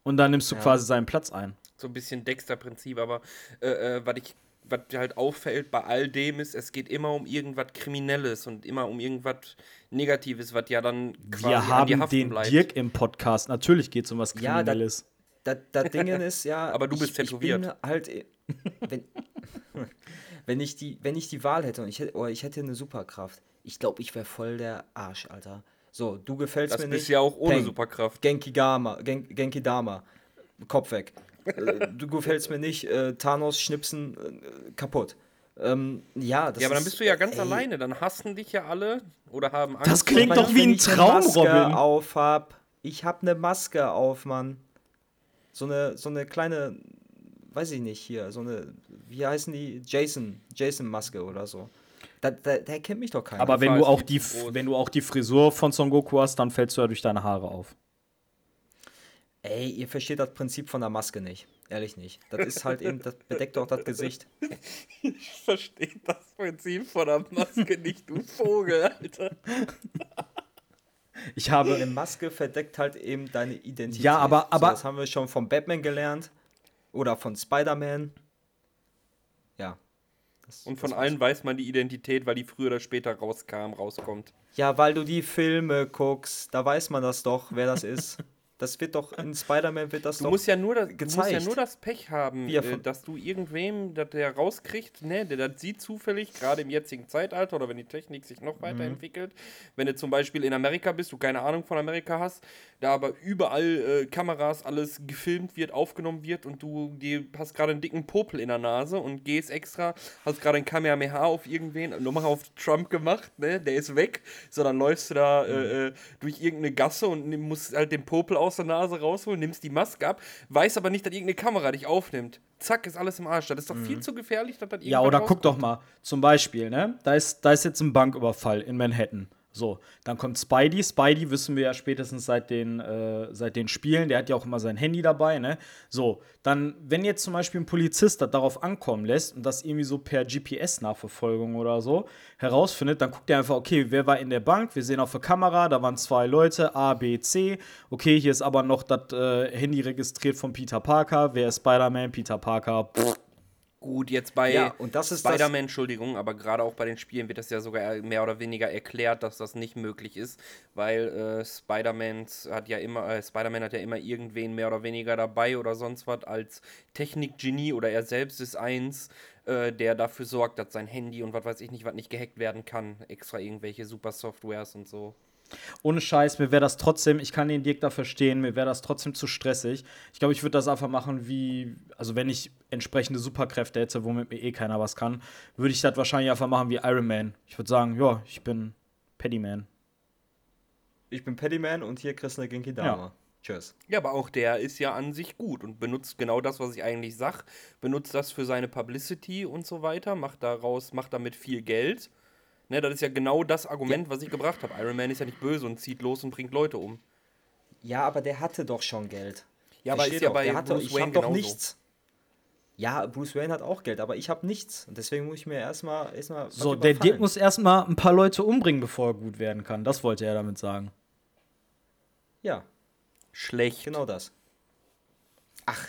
Und dann nimmst du Ja. quasi seinen Platz ein. So ein bisschen Dexter-Prinzip, aber äh, äh, was ich was halt auffällt bei all dem ist, es geht immer um irgendwas Kriminelles und immer um irgendwas Negatives, was ja dann quasi Wir haben den bleibt. Dirk im Podcast. Natürlich geht es um was Ja, da- Kriminelles. Das, das Ding ist ja. Aber du bist ich, Ich bin tätowiert. halt. eh- Wenn, wenn, ich die, wenn ich die Wahl hätte und ich hätte, oder ich hätte eine Superkraft, ich glaube, ich wäre voll der Arsch, Alter. So, du gefällst Das mir bist nicht. ja auch ohne Peng. Superkraft. Genki Dama, Gen, Genki Dama. Kopf weg. Du gefällst mir nicht. Äh, Thanos schnipsen äh, kaputt. Ähm, ja, das Ja, aber dann ist- bist du ja ganz ey, alleine. Dann hassen dich ja alle oder haben Angst. Das klingt doch wie ein ich eine Traum, Maske Robin. auf hab. Ich hab eine Maske auf, Mann. So eine, so eine kleine, weiß ich nicht hier, so eine, wie heißen die? Jason, Jason-Maske oder so. Da, da, der kennt mich doch keiner. Aber wenn du, auch die, wenn du auch die Frisur von Son Goku hast, dann fällst du ja durch deine Haare auf. Ey, ihr versteht das Prinzip von der Maske nicht. Ehrlich nicht. Das ist halt eben, das bedeckt doch das Gesicht. Ich verstehe das Prinzip von der Maske nicht, du Vogel, Alter. Ich habe Eine Maske verdeckt halt eben deine Identität. Ja, aber- aber- So, das haben wir schon von Batman gelernt. Oder von Spider-Man. Ja. Das- Und von allen weiß man die Identität, weil die früher oder später rauskam, rauskommt. Ja, weil du die Filme guckst, da weiß man das doch, wer das ist. Das wird doch, in Spider-Man wird das Du doch. musst, ja nur das, du musst ja gezeigt. nur das Pech haben, äh, dass du irgendwem, dass der rauskriegt, ne, der das sieht zufällig, gerade im jetzigen Zeitalter oder wenn die Technik sich noch weiterentwickelt. Wenn du zum Beispiel in Amerika bist, du keine Ahnung von Amerika hast, da aber überall äh, Kameras, alles gefilmt wird, aufgenommen wird und du die, hast gerade einen dicken Popel in der Nase und gehst extra, hast gerade ein Kamehameha auf irgendwen, nochmal auf Trump gemacht, ne, der ist weg, so dann läufst du da äh, äh, durch irgendeine Gasse und musst halt den Popel aus der Nase rausholen, nimmst die Maske ab, weiß aber nicht, dass irgendeine Kamera dich aufnimmt. Zack, ist alles im Arsch. Das ist doch viel zu gefährlich, dass das Ja, oder guck rauskommt. doch mal, zum Beispiel, ne? Da ist, da ist jetzt ein Banküberfall in Manhattan. So, dann kommt Spidey. Spidey wissen wir ja spätestens seit den, äh, seit den Spielen, der hat ja auch immer sein Handy dabei, ne? So, dann, wenn jetzt zum Beispiel ein Polizist das darauf ankommen lässt und das irgendwie so per GPS-Nachverfolgung oder so herausfindet, dann guckt er einfach, okay, wer war in der Bank? Wir sehen auf der Kamera, da waren zwei Leute, A, B, C. Okay, hier ist aber noch das äh, Handy registriert von Peter Parker. Wer ist Spider-Man? Peter Parker. Pff, Gut, jetzt bei Ja, Spider-Man, Entschuldigung, aber gerade auch bei den Spielen wird das ja sogar mehr oder weniger erklärt, dass das nicht möglich ist, weil äh, Spider-Man hat ja immer, äh, Spider-Man hat ja immer irgendwen mehr oder weniger dabei oder sonst was als Technikgenie oder er selbst ist eins, äh, der dafür sorgt, dass sein Handy und was weiß ich nicht, was nicht gehackt werden kann, extra irgendwelche super Softwares und so. Ohne Scheiß, mir wäre das trotzdem, ich kann den Dirk da verstehen, mir wäre das trotzdem zu stressig. Ich glaube, ich würde das einfach machen wie, also wenn ich entsprechende Superkräfte hätte, womit mir eh keiner was kann, würde ich das wahrscheinlich einfach machen wie Iron Man. Ich würde sagen, ja, ich bin Paddyman. Ich bin Paddyman und hier kriegst du eine Genki Dama. Ja. Tschüss. Ja, aber auch der ist ja an sich gut und benutzt genau das, was ich eigentlich sag, benutzt das für seine Publicity und so weiter, macht daraus, macht damit viel Geld. Ne, das ist ja genau das Argument, was ich gebracht habe. Iron Man ist ja nicht böse und zieht los und bringt Leute um. Ja, aber der hatte doch schon Geld. Ja, aber ist ja doch, bei der hatte, Bruce ich Wayne hab doch genauso. nichts. Ja, Bruce Wayne hat auch Geld, aber ich habe nichts. Und deswegen muss ich mir erstmal was So, der. Dirk muss erstmal ein paar Leute umbringen, bevor er gut werden kann. Das wollte er damit sagen. Ja, Schlecht. genau das. Ach,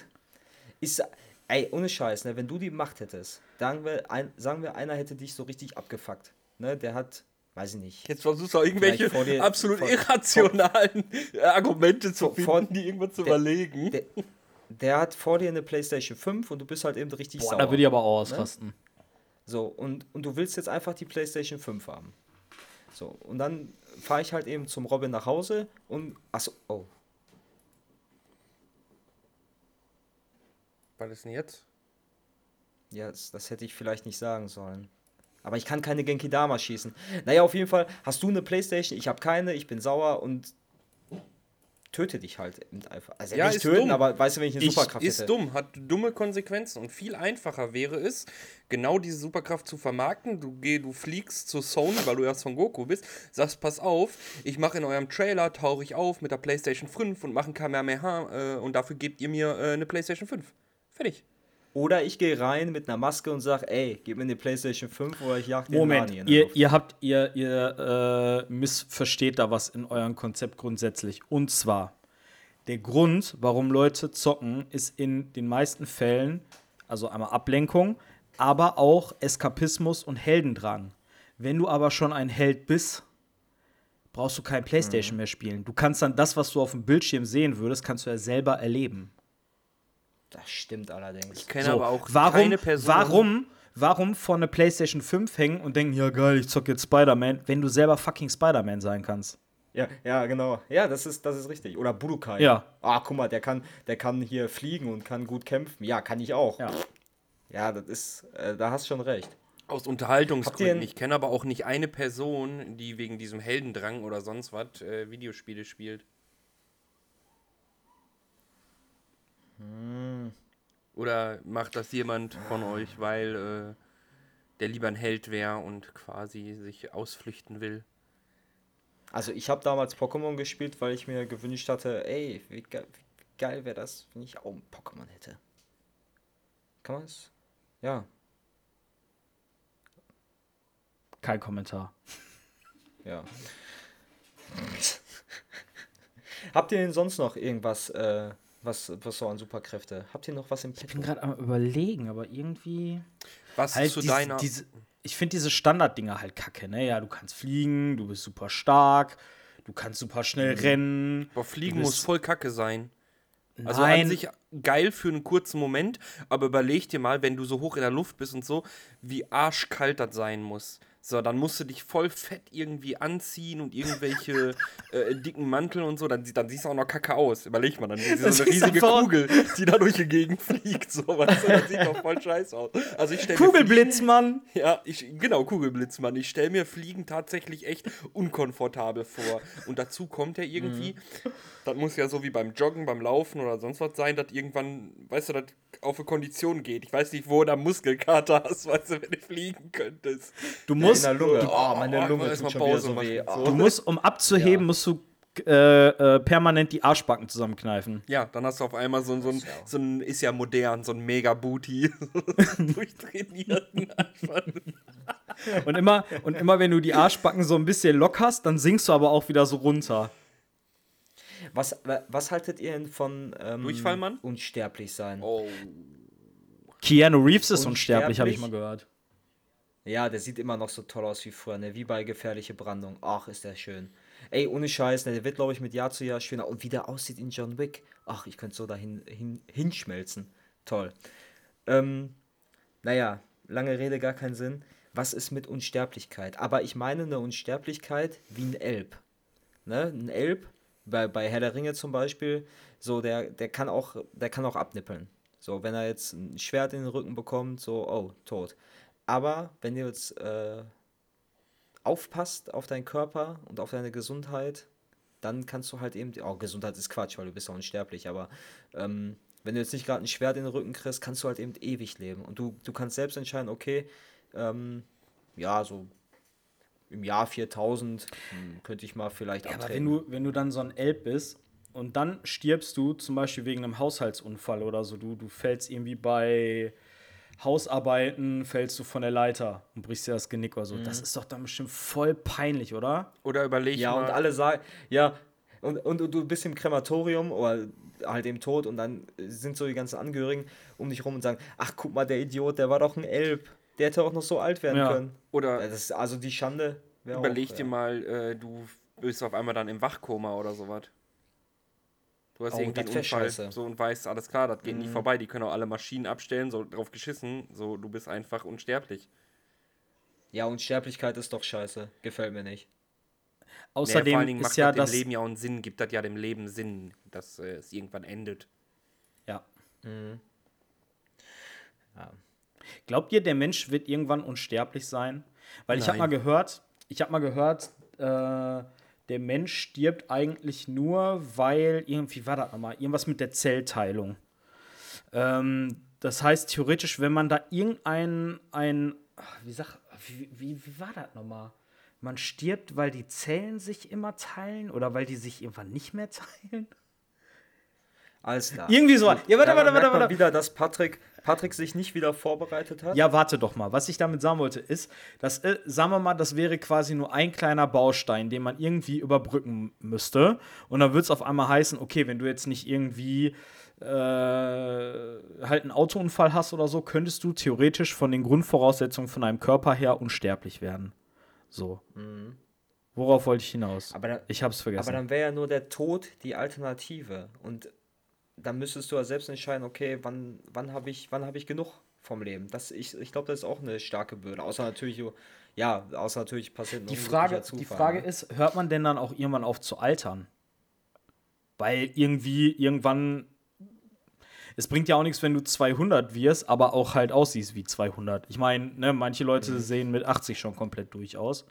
ist ey, ohne Scheiß, ne, wenn du die Macht hättest, ein, sagen wir, einer hätte dich so richtig abgefuckt. Ne, der hat, weiß ich nicht. Jetzt versuchst du auch irgendwelche vor dir- absolut vor- irrationalen Argumente zu vor- finden, vor- die irgendwas zu der- überlegen. Der, der hat vor dir eine PlayStation 5 und du bist halt eben richtig Boah, sauer. da würde ich aber auch ausrasten. So, und, und du willst jetzt einfach die PlayStation 5 haben. So, und dann fahre ich halt eben zum Robin nach Hause und. Achso, oh. Was ist denn jetzt? Ja, das, das hätte ich vielleicht nicht sagen sollen. Aber ich kann keine Genki Dama schießen. Naja, auf jeden Fall hast du eine Playstation, ich habe keine, ich bin sauer und töte dich halt einfach. Also Ja, nicht ist töten, dumm. aber weißt du, wenn ich eine Ich, Superkraft ist hätte. dumm, hat dumme Konsequenzen und viel einfacher wäre es, genau diese Superkraft zu vermarkten. Du, geh, du fliegst zu Sony, weil du ja Son Goku bist, sagst, pass auf, ich mache in eurem Trailer, tauche ich auf mit der PlayStation 5 und mache ein Kamehameha äh, und dafür gebt ihr mir äh, eine PlayStation 5. Fertig. Oder ich gehe rein mit einer Maske und sag, ey, gib mir eine Playstation 5 oder ich jag den Moment, Nani in der ihr, Luft. ihr habt, ihr, ihr äh, missversteht da was in eurem Konzept grundsätzlich. Und zwar, der Grund, warum Leute zocken, ist in den meisten Fällen, also einmal Ablenkung, aber auch Eskapismus und Heldendrang. Wenn du aber schon ein Held bist, brauchst du kein Playstation mehr spielen. Du kannst dann das, was du auf dem Bildschirm sehen würdest, kannst du ja selber erleben. Das stimmt allerdings. Ich kenne So, aber auch warum, keine Person. Warum, warum vor eine PlayStation 5 hängen und denken, ja geil, ich zocke jetzt Spider-Man, wenn du selber fucking Spider-Man sein kannst? Ja, ja, genau. Ja, das ist, das ist richtig. Oder Budokai. Ja. Ah, guck mal, der kann, der kann hier fliegen und kann gut kämpfen. Ja, kann ich auch. Ja. Ja, das ist, äh, da hast schon recht. Aus Unterhaltungsgründen. Ich kenne aber auch nicht eine Person, die wegen diesem Heldendrang oder sonst was äh, Videospiele spielt. Oder macht das jemand von euch, weil äh, der lieber ein Held wäre und quasi sich ausflüchten will. Also ich habe damals Pokémon gespielt, weil ich mir gewünscht hatte, ey, wie, ge wie geil wäre das, wenn ich auch ein Pokémon hätte. Kann man es? Ja. Kein Kommentar. Ja. Habt ihr denn sonst noch irgendwas, äh, was, was so an Superkräfte? Habt ihr noch was im Ich bin Petto? gerade am überlegen, aber irgendwie. Was Halt zu diese, deiner. diese, ich finde diese Standarddinger halt kacke, ne? Ja, du kannst fliegen, du bist super stark, du kannst super schnell rennen. Boah, Fliegen muss voll kacke sein. Also Nein. an sich geil für einen kurzen Moment, aber überleg dir mal, wenn du so hoch in der Luft bist und so, wie arschkalt das sein muss. So, dann musst du dich voll fett irgendwie anziehen und irgendwelche äh, dicken Mantel und so, dann, dann siehst du auch noch kacke aus. Überleg mal, dann ist Das so eine riesige Kugel, die da durch die Gegend fliegt. So, weißt du, das sieht doch voll scheiße aus. Also ich stell mir Kugelblitz, Mann! ja, ich, genau, Kugelblitzmann. Ich stelle mir Fliegen tatsächlich echt unkomfortabel vor. Und dazu kommt ja irgendwie, das muss ja so wie beim Joggen, beim Laufen oder sonst was sein, dass irgendwann, weißt du, das auf eine Kondition geht. Ich weiß nicht, wo du da Muskelkater hast, weißt du, wenn du fliegen könntest. Du In musst, der Lunge. Oh, Oh, meine ich Lunge muss tut schon mal wieder Pause so weh. So. du Oh. musst, um abzuheben, Ja. musst du äh, äh, permanent die Arschbacken zusammenkneifen. Ja, dann hast du auf einmal so, ein- so, ein, so ein, ist ja modern, so ein Mega-Booty. Durchtrainierten einfach. Und immer, und immer, wenn du die Arschbacken so ein bisschen lockerst, dann sinkst du aber auch wieder so runter. Was, wa- was haltet ihr denn von ähm, Durchfallmann? unsterblich sein? Oh. Keanu Reeves ist unsterblich, habe ich mal Unsterblich? gehört. Ja, der sieht immer noch so toll aus wie früher, ne? Wie bei gefährliche Brandung. Ach, ist der schön. Ey, ohne Scheiß, ne? Der wird, glaube ich, mit Jahr zu Jahr schöner. Und wie der aussieht in John Wick. Ach, ich könnte so dahin hin, hinschmelzen. Toll. Ähm, naja, lange Rede, gar keinen Sinn. Was ist mit Unsterblichkeit? Aber ich meine eine Unsterblichkeit wie ein Elb. Ne? Ein Elb, bei, bei Herr der Ringe zum Beispiel, so, der, der kann auch, der kann auch abnippeln. So, wenn er jetzt ein Schwert in den Rücken bekommt, so, oh, tot. Aber wenn du jetzt äh, aufpasst auf deinen Körper und auf deine Gesundheit, dann kannst du halt eben, oh, Gesundheit ist Quatsch, weil du bist ja unsterblich, aber ähm, wenn du jetzt nicht gerade ein Schwert in den Rücken kriegst, kannst du halt eben ewig leben. Und du, du kannst selbst entscheiden, okay, ähm, ja, so im Jahr 4000 hm, könnte ich mal vielleicht Ja, aber abtreten. wenn du, wenn du dann so ein Elb bist und dann stirbst du zum Beispiel wegen einem Haushaltsunfall oder so, du, du fällst irgendwie bei Hausarbeiten, fällst du von der Leiter und brichst dir das Genick oder so. Das ist doch dann bestimmt voll peinlich, oder? Oder überleg ja, mal. und alle sagen, ja, und, und, und du bist im Krematorium oder halt im Tod und dann sind so die ganzen Angehörigen um dich rum und sagen, ach guck mal, der Idiot, der war doch ein Elb. Der hätte auch noch so alt werden Ja. können. Oder Das ist also die Schande. Überleg auch, dir ja. mal, äh, du bist auf einmal dann im Wachkoma oder sowas. Du hast Oh, irgendwie einen Unfall scheiße. so und weißt, alles klar, das geht nicht Mhm. vorbei, die können auch alle Maschinen abstellen, so drauf geschissen, so du bist einfach unsterblich. Ja, Unsterblichkeit ist doch scheiße. Gefällt mir nicht. Außerdem vor allen Dingen macht ja das das. dem Leben ja auch einen Sinn, gibt das ja dem Leben Sinn, dass äh, es irgendwann endet. Ja. Mhm. Ja. Glaubt ihr, der Mensch wird irgendwann unsterblich sein? Weil ich habe mal Nein. gehört, ich habe mal gehört, äh, der Mensch stirbt eigentlich nur, weil irgendwie war das nochmal irgendwas mit der Zellteilung. Ähm, das heißt theoretisch, wenn man da irgendein ein, ach, wie sag, wie, wie, wie war das nochmal? Man stirbt, weil die Zellen sich immer teilen oder weil die sich irgendwann nicht mehr teilen? Alles klar. Irgendwie so. Ja, warte, warte, warte, warte. wieder, dass Patrick, Patrick sich nicht wieder vorbereitet hat. Ja, warte doch mal. Was ich damit sagen wollte, ist, dass, äh, sagen wir mal, das wäre quasi nur ein kleiner Baustein, den man irgendwie überbrücken müsste. Und dann würde es auf einmal heißen, okay, wenn du jetzt nicht irgendwie äh, halt einen Autounfall hast oder so, könntest du theoretisch von den Grundvoraussetzungen von deinem Körper her unsterblich werden. So. Worauf wollte ich hinaus? Aber, da, ich hab's vergessen. aber dann wäre ja nur der Tod die Alternative. Und dann müsstest du ja selbst entscheiden, okay, wann, wann habe ich, wann hab ich genug vom Leben? Das, ich ich glaube, das ist auch eine starke Bürde. Außer natürlich, ja, außer natürlich passiert Die Frage, die Zufall, Frage ne? ist, hört man denn dann auch irgendwann auf zu altern? Weil irgendwie, irgendwann, es bringt ja auch nichts, wenn du 200 wirst, aber auch halt aussiehst wie 200. Ich meine, ne, manche Leute sehen mit 80 schon komplett durch aus.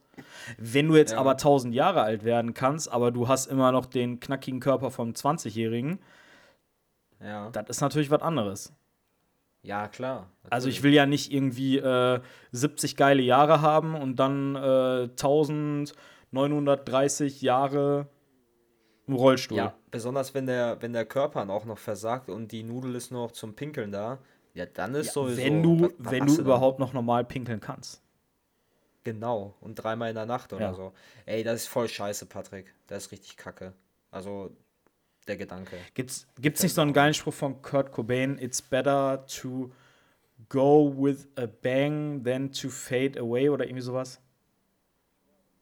Wenn du jetzt Ja. aber 1000 Jahre alt werden kannst, aber du hast immer noch den knackigen Körper vom 20-Jährigen, Ja. das ist natürlich was anderes. Ja, klar. Also ich natürlich. will ja nicht irgendwie äh, 70 geile Jahre haben und dann äh, 1930 Jahre im Rollstuhl. Ja, besonders wenn der, wenn der Körper auch noch versagt und die Nudel ist noch zum Pinkeln da. Ja, dann ist sowieso. wenn du, was- was wenn du überhaupt noch normal pinkeln kannst. Genau, und dreimal in der Nacht oder Ja. so. Ey, das ist voll scheiße, Patrick. Das ist richtig kacke. Also, der Gedanke. Gibt's, gibt's nicht so einen geilen Spruch von Kurt Cobain? It's better to go with a bang than to fade away oder irgendwie sowas?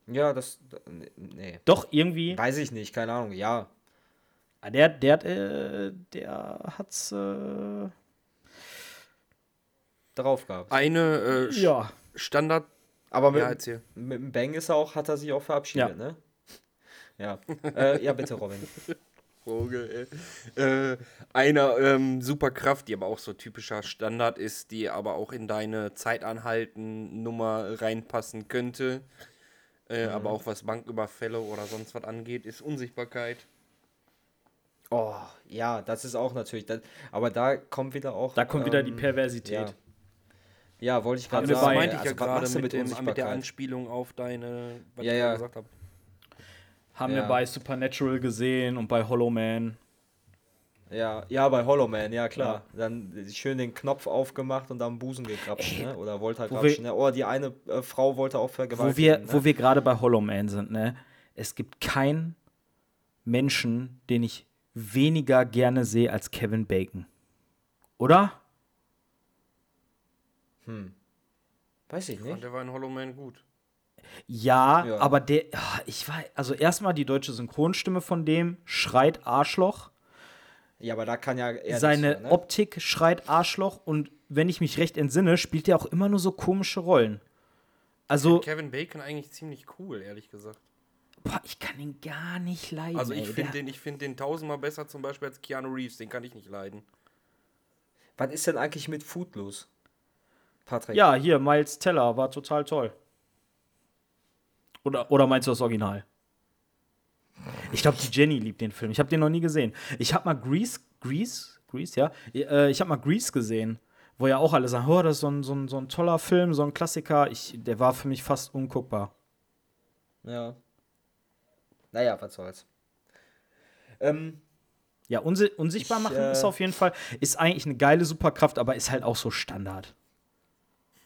Ja, das. Nee. Doch, irgendwie. Weiß ich nicht, keine Ahnung. Ja. Ah, Der, der, hat, äh, der hat's. Äh, Drauf gehabt. Eine äh, ja. Standard. Aber mit, Ja, mit dem Bang ist er auch, hat er sich auch verabschiedet, Ja. ne? Ja. äh, ja, bitte, Robin. Vogel, ey. Äh, eine ähm, Superkraft, die aber auch so typischer Standard ist, die aber auch in deine Zeitanhalten-Nummer reinpassen könnte. Äh, Aber auch was Banküberfälle oder sonst was angeht, ist Unsichtbarkeit. Oh, ja, das ist auch natürlich. Das, aber da kommt wieder auch. Da kommt wieder die ähm, Perversität. Ja, ja wollte ich gerade wir Das sagen. meinte ich ja also, was gerade mit, dem- mit der? Anspielung auf deine, was Ja, ich ja. gesagt habe. Haben Ja. wir bei Supernatural gesehen und bei Hollow Man. Ja, ja, bei Hollow Man, ja klar. Dann schön den Knopf aufgemacht und am Busen gegrapscht, ne? Oder wollte halt wo grapschen. wir- Ne? Oh, die eine äh, Frau wollte auch Wo vergewaltigen. wir, ne? wo wir gerade bei Hollow Man sind, ne? Es gibt keinen Menschen, den ich weniger gerne sehe als Kevin Bacon. Oder? Weiß ich Und nicht. der war in Hollow Man gut. Ja, Ja. aber der, ah, ich war, also erstmal die deutsche Synchronstimme von dem schreit Arschloch. Ja, aber da kann ja er Seine für, ne? Optik schreit Arschloch und wenn ich mich recht entsinne, spielt er auch immer nur so komische Rollen. Also, Kevin Bacon eigentlich ziemlich cool, ehrlich gesagt. boah, ich kann ihn gar nicht leiden. Also ich finde den, ich find den tausendmal besser zum Beispiel als Keanu Reeves, den kann ich nicht leiden. Was ist denn eigentlich mit Food los? Patrick. Ja, hier, Miles Teller war total toll. Oder, oder meinst du das Original? Ich glaube, die Jenny liebt den Film. Ich habe den noch nie gesehen. Ich habe mal Grease, Grease, Grease, ja. Äh, Ich habe mal Grease gesehen, wo ja auch alle sagen, oh, das ist so ein, so ein, so ein toller Film, so ein Klassiker. Ich, der war für mich fast unguckbar. Ja. Naja, was soll's. Ähm, Ja, unsi unsichtbar Ich, machen äh, ist auf jeden Fall, ist eigentlich eine geile Superkraft, aber ist halt auch so Standard.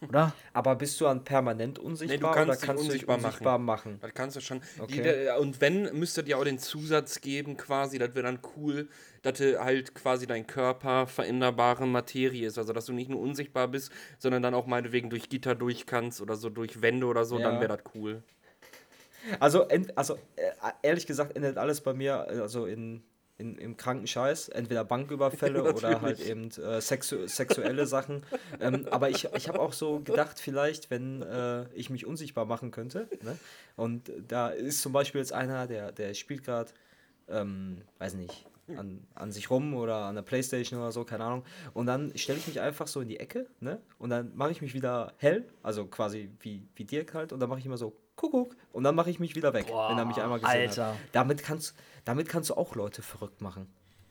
Oder? aber bist du an permanent unsichtbar kannst oder dich kannst du dich unsichtbar unsichtbar machen? Das kannst du schon. Okay. Die, und wenn, müsstet ihr auch den Zusatz geben, quasi, das wäre dann cool, dass du halt quasi dein Körper veränderbare Materie ist. Also, dass du nicht nur unsichtbar bist, sondern dann auch meinetwegen durch Gitter durch kannst oder so durch Wände oder so, dann Ja. wäre das cool. Also, also äh, ehrlich gesagt endet alles bei mir äh, also in, in, im kranken Scheiß. Entweder Banküberfälle oder halt eben äh, sexu sexuelle Sachen. Ähm, aber ich, ich habe auch so gedacht, vielleicht, wenn äh, ich mich unsichtbar machen könnte. Ne? Und da ist zum Beispiel jetzt einer, der, der spielt gerade, ähm, weiß nicht, an, an sich rum oder an der Playstation oder so, keine Ahnung. Und dann stelle ich mich einfach so in die Ecke, ne? Und dann mache ich mich wieder hell, also quasi wie, wie Dirk halt, und dann mache ich immer so Kuckuck und dann mache ich mich wieder weg, wenn er mich einmal gesehen Alter. hat. Damit kannst, damit kannst du auch Leute verrückt machen.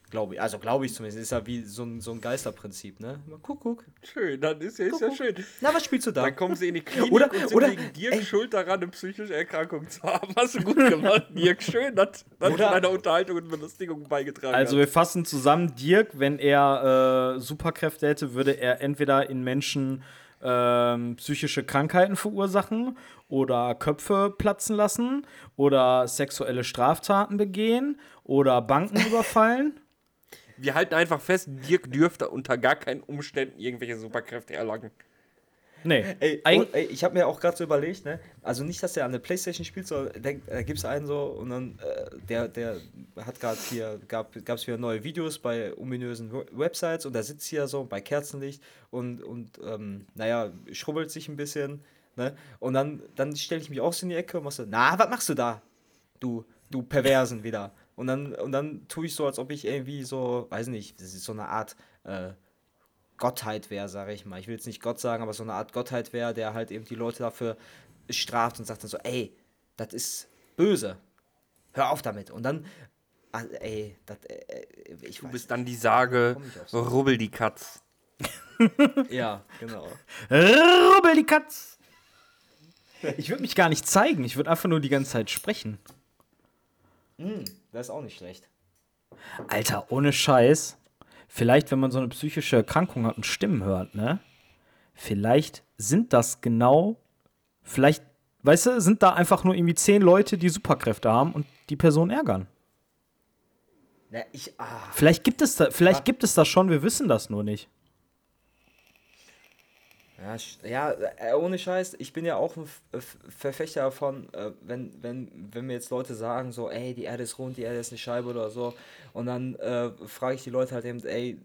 Glaube ich. Also glaube ich zumindest. Ist ja wie so ein, so ein Geisterprinzip, ne? Kuckuck. Schön, dann ist ja, ist ja schön. Na, was spielst du da? Dann kommen sie in die Klinik Oder- und sind oder- wegen Dirk ey. schuld daran, eine psychische Erkrankung zu haben. Hast du gut gemacht, Dirk. Schön, dass das zu deiner Unterhaltung und Belustigung beigetragen Also hat. wir fassen zusammen, Dirk, wenn er äh, Superkräfte hätte, würde er entweder in Menschen ähm, psychische Krankheiten verursachen oder Köpfe platzen lassen oder sexuelle Straftaten begehen oder Banken überfallen. Wir halten einfach fest, Dirk dürfte unter gar keinen Umständen irgendwelche Superkräfte erlangen. Nee, Ey, oh, ey ich habe mir auch gerade so überlegt, ne? Also nicht, dass der an der Playstation spielt, sondern da, da gibt es einen so und dann, äh, der, der hat gerade hier, gab es wieder neue Videos bei ominösen We- Websites und da sitzt hier so bei Kerzenlicht und, und ähm, naja, schrubbelt sich ein bisschen, ne? Und dann, dann stelle ich mich auch so in die Ecke und mach so, na, was machst du da? Du, du Perversen wieder. Und dann, und dann tue ich so, als ob ich irgendwie so, weiß nicht, das ist so eine Art, äh, Gottheit wäre, sage ich mal. Ich will jetzt nicht Gott sagen, aber so eine Art Gottheit wäre, der halt eben die Leute dafür straft und sagt dann so, ey, das ist böse. Hör auf damit. Und dann, ah, ey, das, äh, ich Du bist dann die Sage, so. rubbel die Katz. Ja, genau. Rubbel die Katz! Ich würde mich gar nicht zeigen, ich würde einfach nur die ganze Zeit sprechen. Das ist auch nicht schlecht. Alter, ohne Scheiß. Vielleicht, wenn man so eine psychische Erkrankung hat und Stimmen hört, ne? Vielleicht sind das genau. Vielleicht, weißt du, sind da einfach nur irgendwie zehn Leute, die Superkräfte haben und die Person ärgern. Na, ich, ah, Vielleicht gibt es da, vielleicht gibt es das schon, wir wissen das nur nicht. Ja, ja äh, ohne Scheiß, ich bin ja auch ein F- Verfechter davon, äh, wenn, wenn, wenn mir jetzt Leute sagen, so, ey, die Erde ist rund, die Erde ist eine Scheibe oder so, und dann äh, frage ich die Leute halt eben, ey,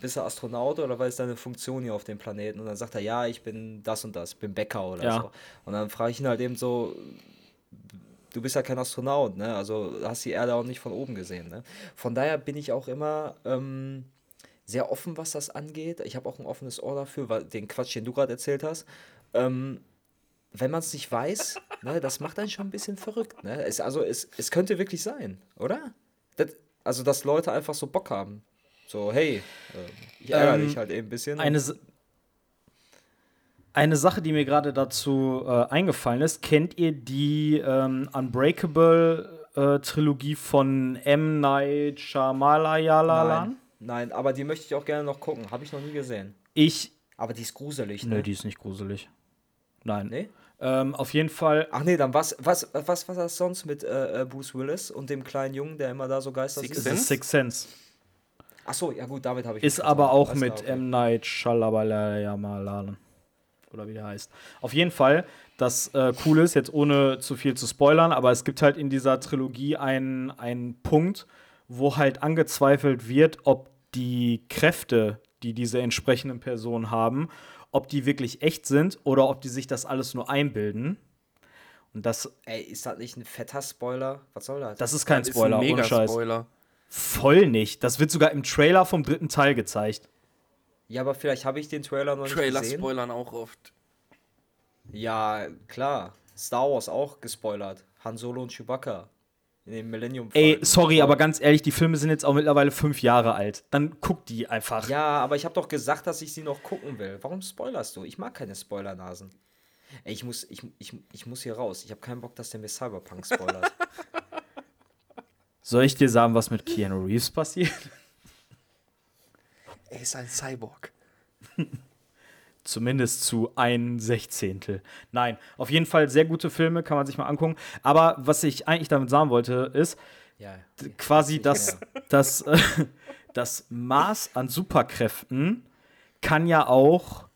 bist du Astronaut oder was ist deine Funktion hier auf dem Planeten? Und dann sagt er, ja, ich bin das und das, bin Bäcker oder Ja. so. Und dann frage ich ihn halt eben so, du bist ja kein Astronaut, ne? Also hast die Erde auch nicht von oben gesehen, ne? Von daher bin ich auch immer ähm, sehr offen, was das angeht. Ich habe auch ein offenes Ohr dafür, weil den Quatsch, den du gerade erzählt hast. Ähm, wenn man es nicht weiß, ne, das macht einen schon ein bisschen verrückt. Ne? Es, also es, es könnte wirklich sein, oder? Das, also, dass Leute einfach so Bock haben. So, hey, äh, ich ärgere Ähm, dich halt eben ein bisschen. Eine, eine Sache, die mir gerade dazu äh, eingefallen ist, kennt ihr die ähm, Unbreakable-Trilogie von M. Night Shyamalan? Nein, aber die möchte ich auch gerne noch gucken. Habe ich noch nie gesehen. Ich. Aber die ist gruselig, Nö, ne? die ist nicht gruselig. Nein. Nee? Ähm, auf jeden Fall. Ach nee, dann was, was, was war das sonst mit äh, äh, Bruce Willis und dem kleinen Jungen, der immer da so Geister Six sieht? Das Sense? ist Six Sense. Ach so, ja gut, damit habe ich. Ist aber auch mit klar, okay. M. Night Shyamalan. Oder wie der heißt. Auf jeden Fall, das äh, Coole ist, jetzt ohne zu viel zu spoilern, aber es gibt halt in dieser Trilogie einen, einen Punkt, wo halt angezweifelt wird, ob die Kräfte, die diese entsprechenden Personen haben, ob die wirklich echt sind oder ob die sich das alles nur einbilden. Und das, Ey, ist das nicht ein fetter Spoiler? Was soll das? das ist kein Das Spoiler, ist ein ohne Scheiß. Mega-Spoiler. Voll nicht. Das wird sogar im Trailer vom dritten Teil gezeigt. ja, aber vielleicht habe ich den Trailer noch Trailer nicht gesehen. spoilern auch oft. Ja, klar. Star Wars auch gespoilert. Han Solo und Chewbacca. In den Millennium Ey, sorry, aber ganz ehrlich, die Filme sind jetzt auch mittlerweile fünf Jahre alt. Dann guck die einfach. Ja, aber ich habe doch gesagt, dass ich sie noch gucken will. Warum spoilerst du? Ich mag keine Spoilernasen. Ey, ich muss, ich, ich, ich muss hier raus. Ich habe keinen Bock, dass der mir Cyberpunk spoilert. Soll ich dir sagen, was mit Keanu Reeves passiert? Er ist ein Cyborg. Zumindest zu ein Sechzehntel. Nein, auf jeden Fall sehr gute Filme, kann man sich mal angucken. Aber was ich eigentlich damit sagen wollte, ist ja. quasi nicht das, das, äh, das Maß an Superkräften kann ja auch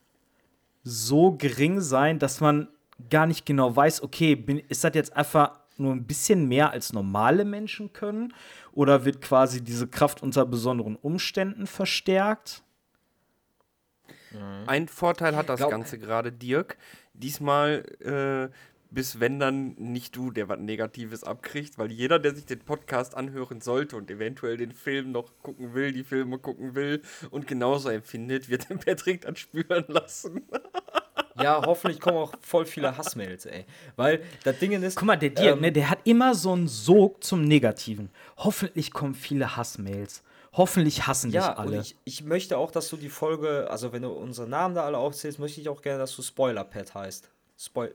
so gering sein, dass man gar nicht genau weiß, okay, bin, ist das jetzt einfach nur ein bisschen mehr als normale Menschen können? Oder wird quasi diese Kraft unter besonderen Umständen verstärkt? Ein Vorteil hat das Glaub- Ganze gerade, Dirk. Diesmal äh, bis wenn dann nicht du, der was Negatives abkriegt, weil jeder, der sich den Podcast anhören sollte und eventuell den Film noch gucken will, die Filme gucken will und genauso empfindet, wird den Patrick dann spüren lassen. Ja, hoffentlich kommen auch voll viele Hassmails, ey. Weil das Ding ist. Guck mal, der Dirk, ähm, ne, der hat immer so einen Sog zum Negativen. Hoffentlich kommen viele Hassmails. Hoffentlich hassen Ja, dich alle. und ich, ich möchte auch, dass du die Folge, also wenn du unsere Namen da alle aufzählst, möchte ich auch gerne, dass du Spoiler-Pad heißt. Spoil.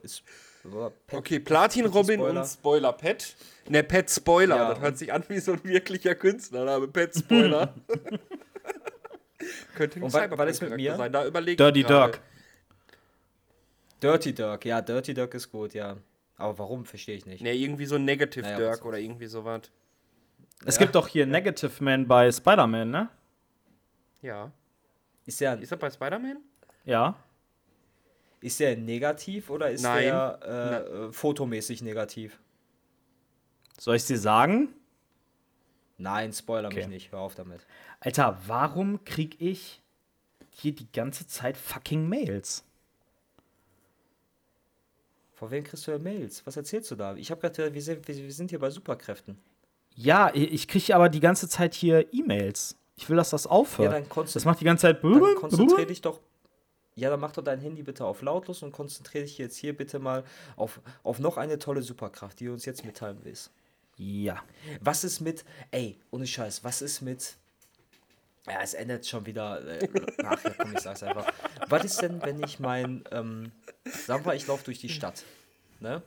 Pad- Okay, Platin Robin Spoiler. und Spoiler Pet. Ne, Pet Spoiler. Ja, das hört sich an wie so ein wirklicher Künstlername. Pet Spoiler. Könnte ein Und wa- was ist mit Cyberpunk-Charakter mir? sein. Da überlegt Dirty. Dirk. Dirty Dirk, ja, Dirty Dirk ist gut, ja. Aber warum, verstehe ich nicht. Ne, irgendwie so Negative Naja, Dirk oder irgendwie sowas. Es gibt doch hier Negative Man bei Spider-Man, ne? Ja. Ist der, Ist das bei Spider-Man? Ja. ist der negativ oder ist Nein. der äh, äh, fotomäßig negativ? Soll ich dir sagen? Nein, spoiler mich Okay. nicht, hör auf damit. Alter, warum krieg ich hier die ganze Zeit fucking Mails? Vor wem kriegst du Mails? Was erzählst du da? Ich habe gerade, wir sind, wir, wir sind hier bei Superkräften. Ja, ich kriege aber die ganze Zeit hier E-Mails. Ich will, dass das aufhört. Ja, dann das macht die ganze Zeit. Dann konzentrier dich doch. Ja, dann mach doch dein Handy bitte auf lautlos und konzentriere dich jetzt hier bitte mal auf, auf noch eine tolle Superkraft, die du uns jetzt mitteilen willst. Ja. Was ist mit, ey, ohne Scheiß, was ist mit, Ja, es endet schon wieder. Äh, ach ja, komm, ich sag's einfach. Was ist denn, wenn ich mein, ähm, sagen wir, ich laufe durch die Stadt, ne?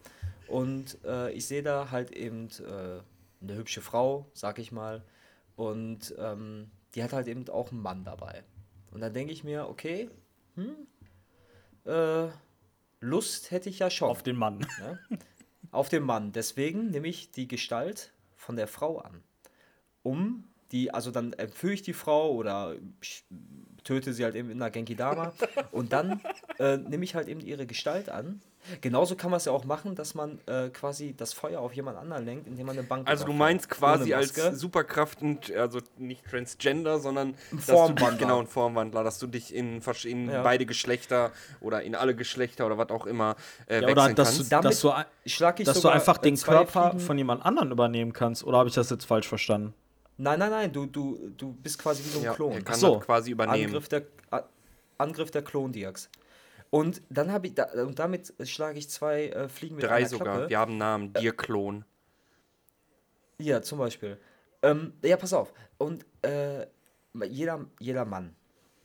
Und äh, ich sehe da halt eben äh, eine hübsche Frau, sag ich mal, und ähm, die hat halt eben auch einen Mann dabei. Und dann denke ich mir, okay, hm, äh, Lust hätte ich ja schon. Auf den Mann. Ne? Auf den Mann. Deswegen nehme ich die Gestalt von der Frau an. Um die, also dann entführe ich die Frau oder töte sie halt eben in der Genki Dama und dann äh, nehme ich halt eben ihre Gestalt an. Genauso kann man es ja auch machen, dass man äh, quasi das Feuer auf jemand anderen lenkt, indem man eine Bank Also du meinst quasi als. Superkraft und also nicht Transgender, sondern dass du dich, Formwandler. genau ein Formwandler, dass du dich in, in Ja. beide Geschlechter oder in alle Geschlechter oder was auch immer äh, Ja, wechseln oder dass du, kannst. Damit dass du, ein- Schlag ich dass du einfach den Körper Fliegen- von jemand anderem übernehmen kannst. Oder habe ich das jetzt falsch verstanden? Nein, nein, nein, du, du, du bist quasi wie so ein ja, Klon. er kann so. das quasi übernehmen. Angriff der, A- Angriff der Klondiax. Und dann habe ich da, und damit schlage ich zwei äh, Fliegen mit Drei einer sogar. Klappe. Wir haben einen Namen, dir Klon. Ja, zum Beispiel. Ähm, ja, pass auf. Und äh, jeder, jeder Mann,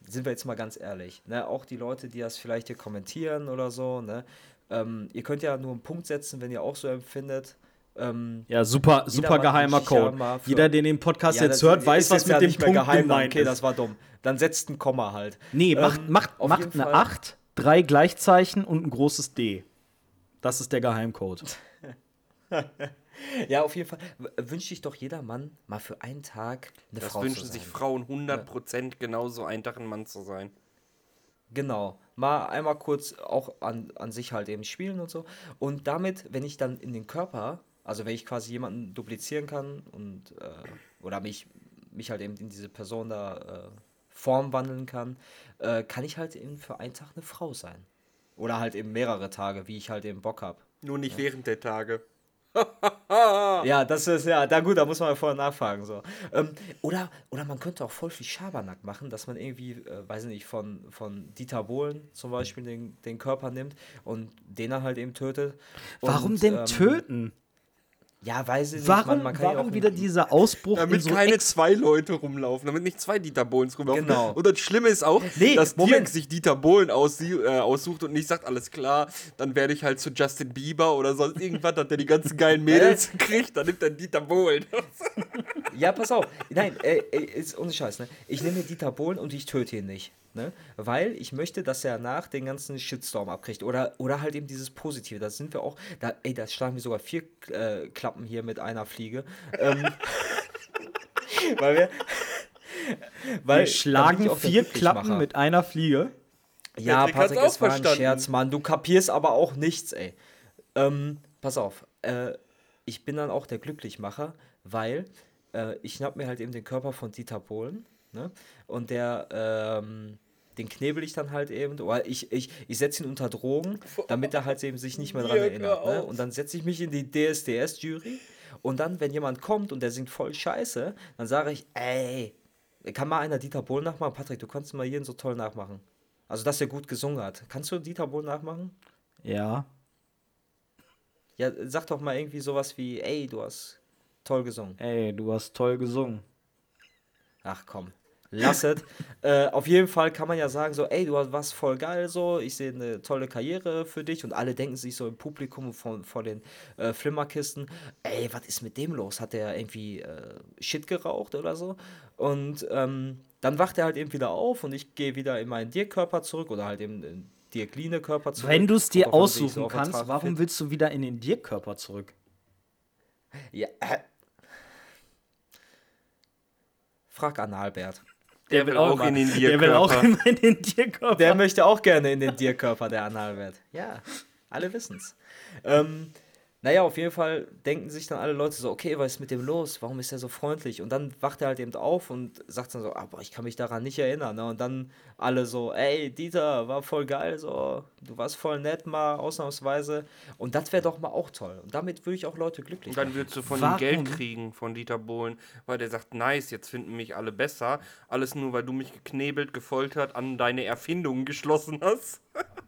sind wir jetzt mal ganz ehrlich, ne? auch die Leute, die das vielleicht hier kommentieren oder so, ne? ähm, ihr könnt ja nur einen Punkt setzen, wenn ihr auch so empfindet. Ähm, Ja, super, super geheimer Code. Jeder, der den Podcast ja, jetzt hört, weiß, was mit ja dem nicht mehr Punkt gemeint Okay, ist. das war dumm. Dann setzt ein Komma halt. Nee, macht, Ähm, macht, macht eine Fall- 8, drei Gleichzeichen und ein großes D. Das ist der Geheimcode. Ja, auf jeden Fall wünscht sich doch jeder Mann mal für einen Tag eine Das Frau wünschen zu sein. sich Frauen 100% genauso einen Tag ein Mann zu sein. Genau. Mal einmal kurz auch an, an sich halt eben spielen und so. Und damit, wenn ich dann in den Körper, also wenn ich quasi jemanden duplizieren kann und äh, oder mich, mich halt eben in diese Person da äh, Form wandeln kann, äh, kann ich halt eben für einen Tag eine Frau sein. Oder halt eben mehrere Tage, wie ich halt eben Bock habe. Nur nicht während der Tage. Ja, das ist ja, da gut, da muss man ja vorher nachfragen. So. Ähm, oder, oder man könnte auch voll viel Schabernack machen, dass man irgendwie, äh, weiß ich nicht, von, von Dieter Bohlen zum Beispiel den, den Körper nimmt und den dann halt eben tötet. Warum und, denn ähm, töten? Ja, weiß ich nicht. Warum, man, man kann ja warum auch wieder dieser Ausbruch in Damit so keine Ex zwei Leute rumlaufen, damit nicht zwei Dieter Bohlens rumlaufen. Genau. Und das Schlimme ist auch, Nee, dass Moment. Dirk sich Dieter Bohlen aussie- äh, aussucht und nicht sagt, alles klar, dann werde ich halt zu Justin Bieber oder sonst irgendwas, dass der die ganzen geilen Mädels kriegt, dann nimmt er Dieter Bohlen. Ja, pass auf. Nein, äh, äh, ist ohne Scheiß, ne? Ich nehme Dieter Bohlen und ich töte ihn nicht. Ne? Weil ich möchte, dass er nach den ganzen Shitstorm abkriegt. Oder, oder halt eben dieses Positive. Da sind wir auch. Da, ey, da schlagen wir sogar vier äh, Klappen hier mit einer Fliege. Ähm, weil wir. Weil, Wir schlagen vier Klappen mit einer Fliege. ja, Patrick es war ein verstanden. Scherz, Mann. Du kapierst aber auch nichts, ey. Ähm, pass auf. Äh, ich bin dann auch der Glücklichmacher, weil äh, ich schnapp mir halt eben den Körper von Dieter Bohlen. Ne? Und der, ähm, den knebel ich dann halt eben. Oder ich, ich, ich setze ihn unter Drogen, damit er halt eben sich nicht mehr dran Dirk, erinnert. Ne? auf. Und dann setze ich mich in die DSDS-Jury. Und dann, wenn jemand kommt und der singt voll scheiße, dann sage ich, ey, kann mal einer Dieter Bohlen nachmachen? Patrick, du kannst mal jeden so toll nachmachen. Also, dass er gut gesungen hat. Kannst du Dieter Bohlen nachmachen? Ja. Ja, sag doch mal irgendwie sowas wie, ey, du hast toll gesungen. Ey, du hast toll gesungen. Ach komm, lass es. äh, auf jeden Fall kann man ja sagen, so, ey, du warst voll geil, so, ich sehe eine tolle Karriere für dich und alle denken sich so im Publikum von, vor den äh, Flimmerkisten, ey, was ist mit dem los? Hat der irgendwie äh, Shit geraucht oder so? Und ähm, dann wacht er halt eben wieder auf und ich gehe wieder in meinen Dirk-Körper zurück oder halt in den Dirk-Line-Körper zurück. Wenn du es dir so aussuchen der kannst, warum fit- willst du wieder in den Dirk-Körper zurück? Ja, äh. Frag Analbert. Der will auch immer- in den Der will auch immer in den Dirk-Körper. Der möchte auch gerne in den Dirkörper, der Analwert. Ja, alle wissen's. Ähm, naja, auf jeden Fall denken sich dann alle Leute so, okay, was ist mit dem los? Warum ist er so freundlich? Und dann wacht er halt eben auf und sagt dann so, aber ich kann mich daran nicht erinnern. Ne? Und dann alle so, ey, Dieter, war voll geil, so, du warst voll nett mal, ausnahmsweise. Und das wäre doch mal auch toll. Und damit würde ich auch Leute glücklich Und dann machen. würdest du von Warum? ihm Geld kriegen, von Dieter Bohlen, weil der sagt, nice, jetzt finden mich alle besser. Alles nur, weil du mich geknebelt, gefoltert, an deine Erfindungen geschlossen hast.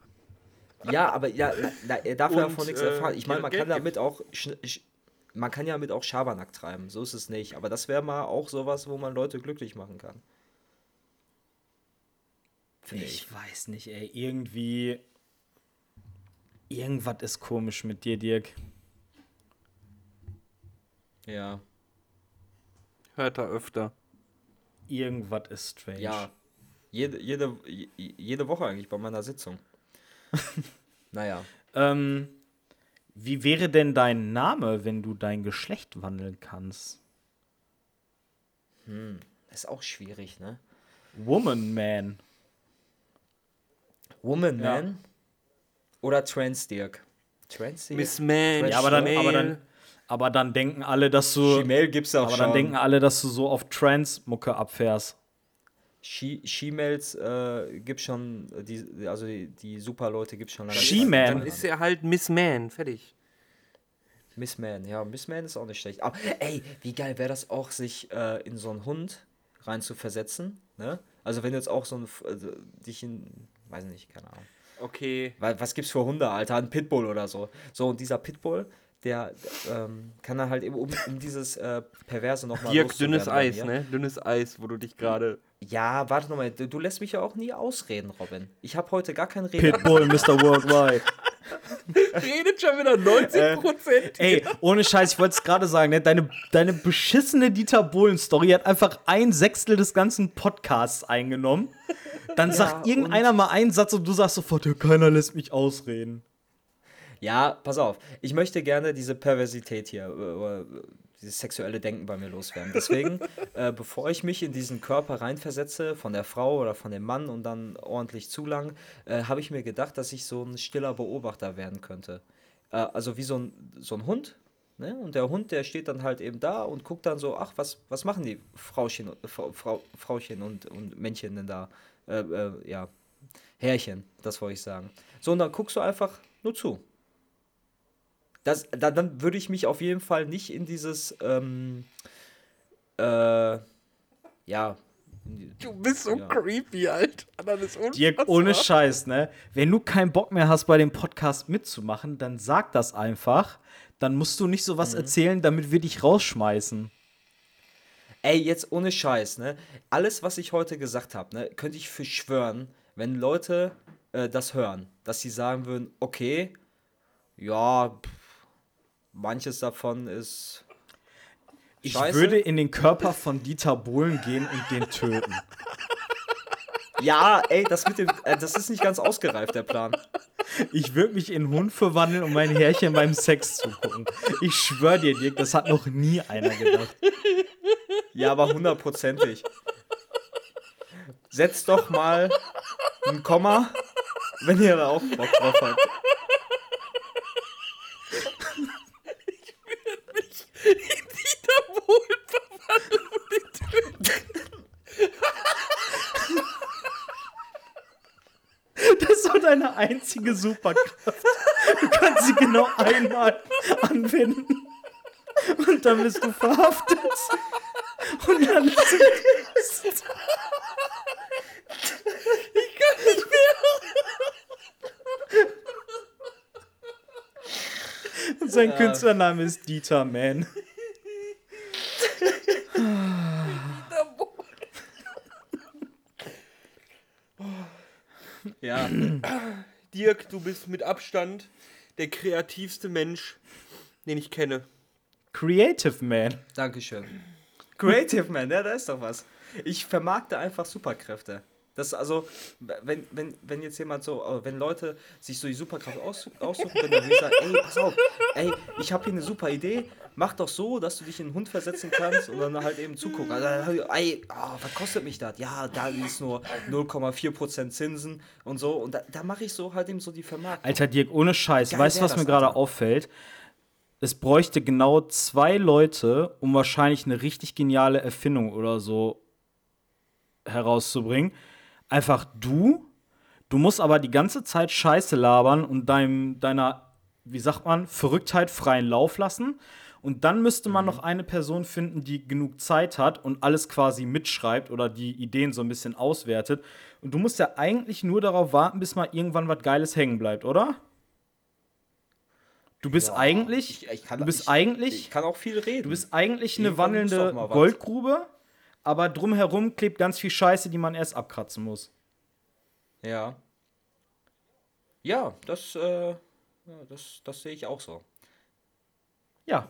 Ja, aber ja, na, na, er darf ja Und, davon nichts äh, erfahren. Ich meine, ja, man Geld kann damit auch schn- sch- man kann ja damit auch Schabernack treiben, so ist es nicht. Aber das wäre mal auch sowas, wo man Leute glücklich machen kann. Ich ich. weiß nicht, ey. Irgendwie. Irgendwas ist komisch mit dir, Dirk. Ja. Hört er öfter. Irgendwas ist strange. Ja. Jede, jede, je- jede Woche eigentlich bei meiner Sitzung. naja. Ähm, wie wäre denn dein Name, wenn du dein Geschlecht wandeln kannst? Ist auch schwierig, ne? Woman, Man. Woman, Ja. Man? Oder Trans Dirk? Trans Dirk? Miss Man. Ja, aber dann, aber dann, aber dann denken alle, dass du. Gmail gibt's auch Aber schon. dann denken alle, dass du so auf Trans-Mucke abfährst. She- She-Mails äh, gibt schon, die, also die, die Super-Leute gibt schon lange. She-Man. Dann ist er halt Miss Man. Fertig. Miss Man, ja, Miss Man ist auch nicht schlecht. Aber ey, wie geil wäre das auch, sich äh, in so einen Hund rein zu versetzen, ne? Also wenn du jetzt auch so ein, also, dich in, weiß nicht, keine Ahnung. Okay. Weil, was gibt's für Hunde, Alter? Ein Pitbull oder so. So, und dieser Pitbull, der ähm, kann dann halt eben um, um dieses äh, Perverse nochmal Dirk, dünnes Eis, ne? Dünnes Eis, wo du dich gerade. Ja, warte nochmal, du, du lässt mich ja auch nie ausreden, Robin. Ich habe heute gar kein Reden. Pitbull, Mr. Worldwide. Redet schon wieder 90 Prozent. Ey, ohne Scheiß, ich wollte es gerade sagen, ne? deine, deine beschissene Dieter Bohlen-Story hat einfach ein Sechstel des ganzen Podcasts eingenommen. Dann sagt Ja, irgendeiner mal einen Satz und du sagst sofort, ja, keiner lässt mich ausreden. Ja, pass auf. Ich möchte gerne diese Perversität hier, äh, oder dieses sexuelle Denken bei mir loswerden. Deswegen, äh, bevor ich mich in diesen Körper reinversetze, von der Frau oder von dem Mann und dann ordentlich zu lang, äh, habe ich mir gedacht, dass ich so ein stiller Beobachter werden könnte. Äh, also wie so ein, so ein Hund. Ne? Und der Hund, der steht dann halt eben da und guckt dann so, ach, was, was machen die Frauchen, äh, Frau, Frau, Frauchen und, und Männchen denn da? Äh, äh, ja, Härchen, das wollte ich sagen. So, und dann guckst du einfach nur zu. Das, da, dann würde ich mich auf jeden Fall nicht in dieses, ähm, äh, ja, Du bist so Ja. creepy, Alter. Das ist Dirk, ohne Scheiß, ne? Wenn du keinen Bock mehr hast, bei dem Podcast mitzumachen, dann sag das einfach. Dann musst du nicht so was erzählen, damit wir dich rausschmeißen. Ey, jetzt ohne Scheiß, ne? Alles, was ich heute gesagt habe, ne, könnte ich für schwören, wenn Leute äh, das hören, dass sie sagen würden, okay, ja, pff, manches davon ist. Ich Scheiße. würde in den Körper von Dieter Bohlen gehen und den töten. Ja, ey, das mit dem, äh, das ist nicht ganz ausgereift, der Plan. Ich würde mich in Hund verwandeln, um mein Härchen beim Sex zu gucken. Ich schwör dir, Dirk, das hat noch nie einer gedacht. Ja, aber hundertprozentig. Setzt doch mal ein Komma, wenn ihr da auch Bock drauf habt. Dieter Bohlen verwandeln und den töten. Das ist doch deine einzige Superkraft. Du kannst sie genau einmal anwenden. Und dann bist du verhaftet. Und dann ist du Und sein Künstlername ist Dieter Man. Ja. Dirk, du bist mit Abstand der kreativste Mensch, den ich kenne. Creative Man. Dankeschön. Creative Man, ja, da ist doch was. Ich vermarkte einfach Superkräfte. Das also, wenn, wenn, wenn jetzt jemand so, äh, wenn Leute sich so die Superkraft aus, aussuchen, können, dann würde ich sagen, ey, pass auf, ey, ich habe hier eine super Idee, mach doch so, dass du dich in einen Hund versetzen kannst und dann halt eben zugucken. Also, ey, ah, was kostet mich das? Ja, da ist nur 0,4% Zinsen und so. Und da, da mache ich so halt eben so die Vermarktung. Alter Dirk, ohne Scheiß, Geil weißt du, was mir gerade auffällt? Es bräuchte genau zwei Leute, um wahrscheinlich eine richtig geniale Erfindung oder so herauszubringen. Einfach du. Du musst aber die ganze Zeit Scheiße labern und deinem, deiner, wie sagt man, Verrücktheit freien Lauf lassen. Und dann müsste man noch eine Person finden, die genug Zeit hat und alles quasi mitschreibt oder die Ideen so ein bisschen auswertet. Und du musst ja eigentlich nur darauf warten, bis mal irgendwann was Geiles hängen bleibt, oder? Du bist Ja, eigentlich, ich- ich kann- du bist ich- eigentlich, Ich kann auch viel reden. du bist eigentlich eine wandelnde. Goldgrube, aber drumherum klebt ganz viel Scheiße, die man erst abkratzen muss. Ja. Ja, das, äh, das, das sehe ich auch so. Ja.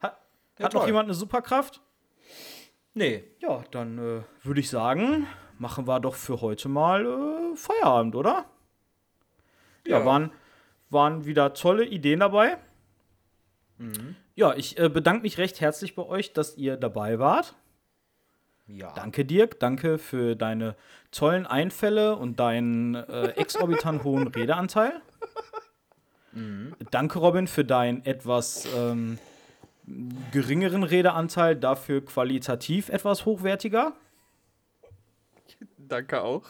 Hat, Ja, hat noch toll. jemand eine Superkraft? Nee, Ja, dann äh, würde ich sagen, machen wir doch für heute mal äh, Feierabend, oder? Ja, Ja. waren, waren wieder tolle Ideen dabei. Ja, ich äh, bedanke mich recht herzlich bei euch, dass ihr dabei wart. Ja. Danke, Dirk. Danke für deine tollen Einfälle und deinen äh, exorbitant hohen Redeanteil. Danke, Robin, für deinen etwas ähm, geringeren Redeanteil, dafür qualitativ etwas hochwertiger. Danke auch.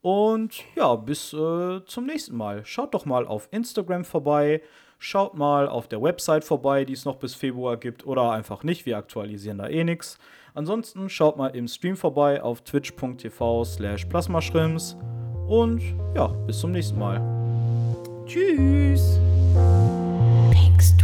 Und ja, bis äh, zum nächsten Mal. Schaut doch mal auf Instagram vorbei. Schaut mal auf der Website vorbei, die es noch bis Februar gibt. Oder einfach nicht, wir aktualisieren da eh nichts. Ansonsten schaut mal im Stream vorbei auf twitch.tv slash plasmaschrimps und ja, bis zum nächsten Mal. Tschüss! Denkst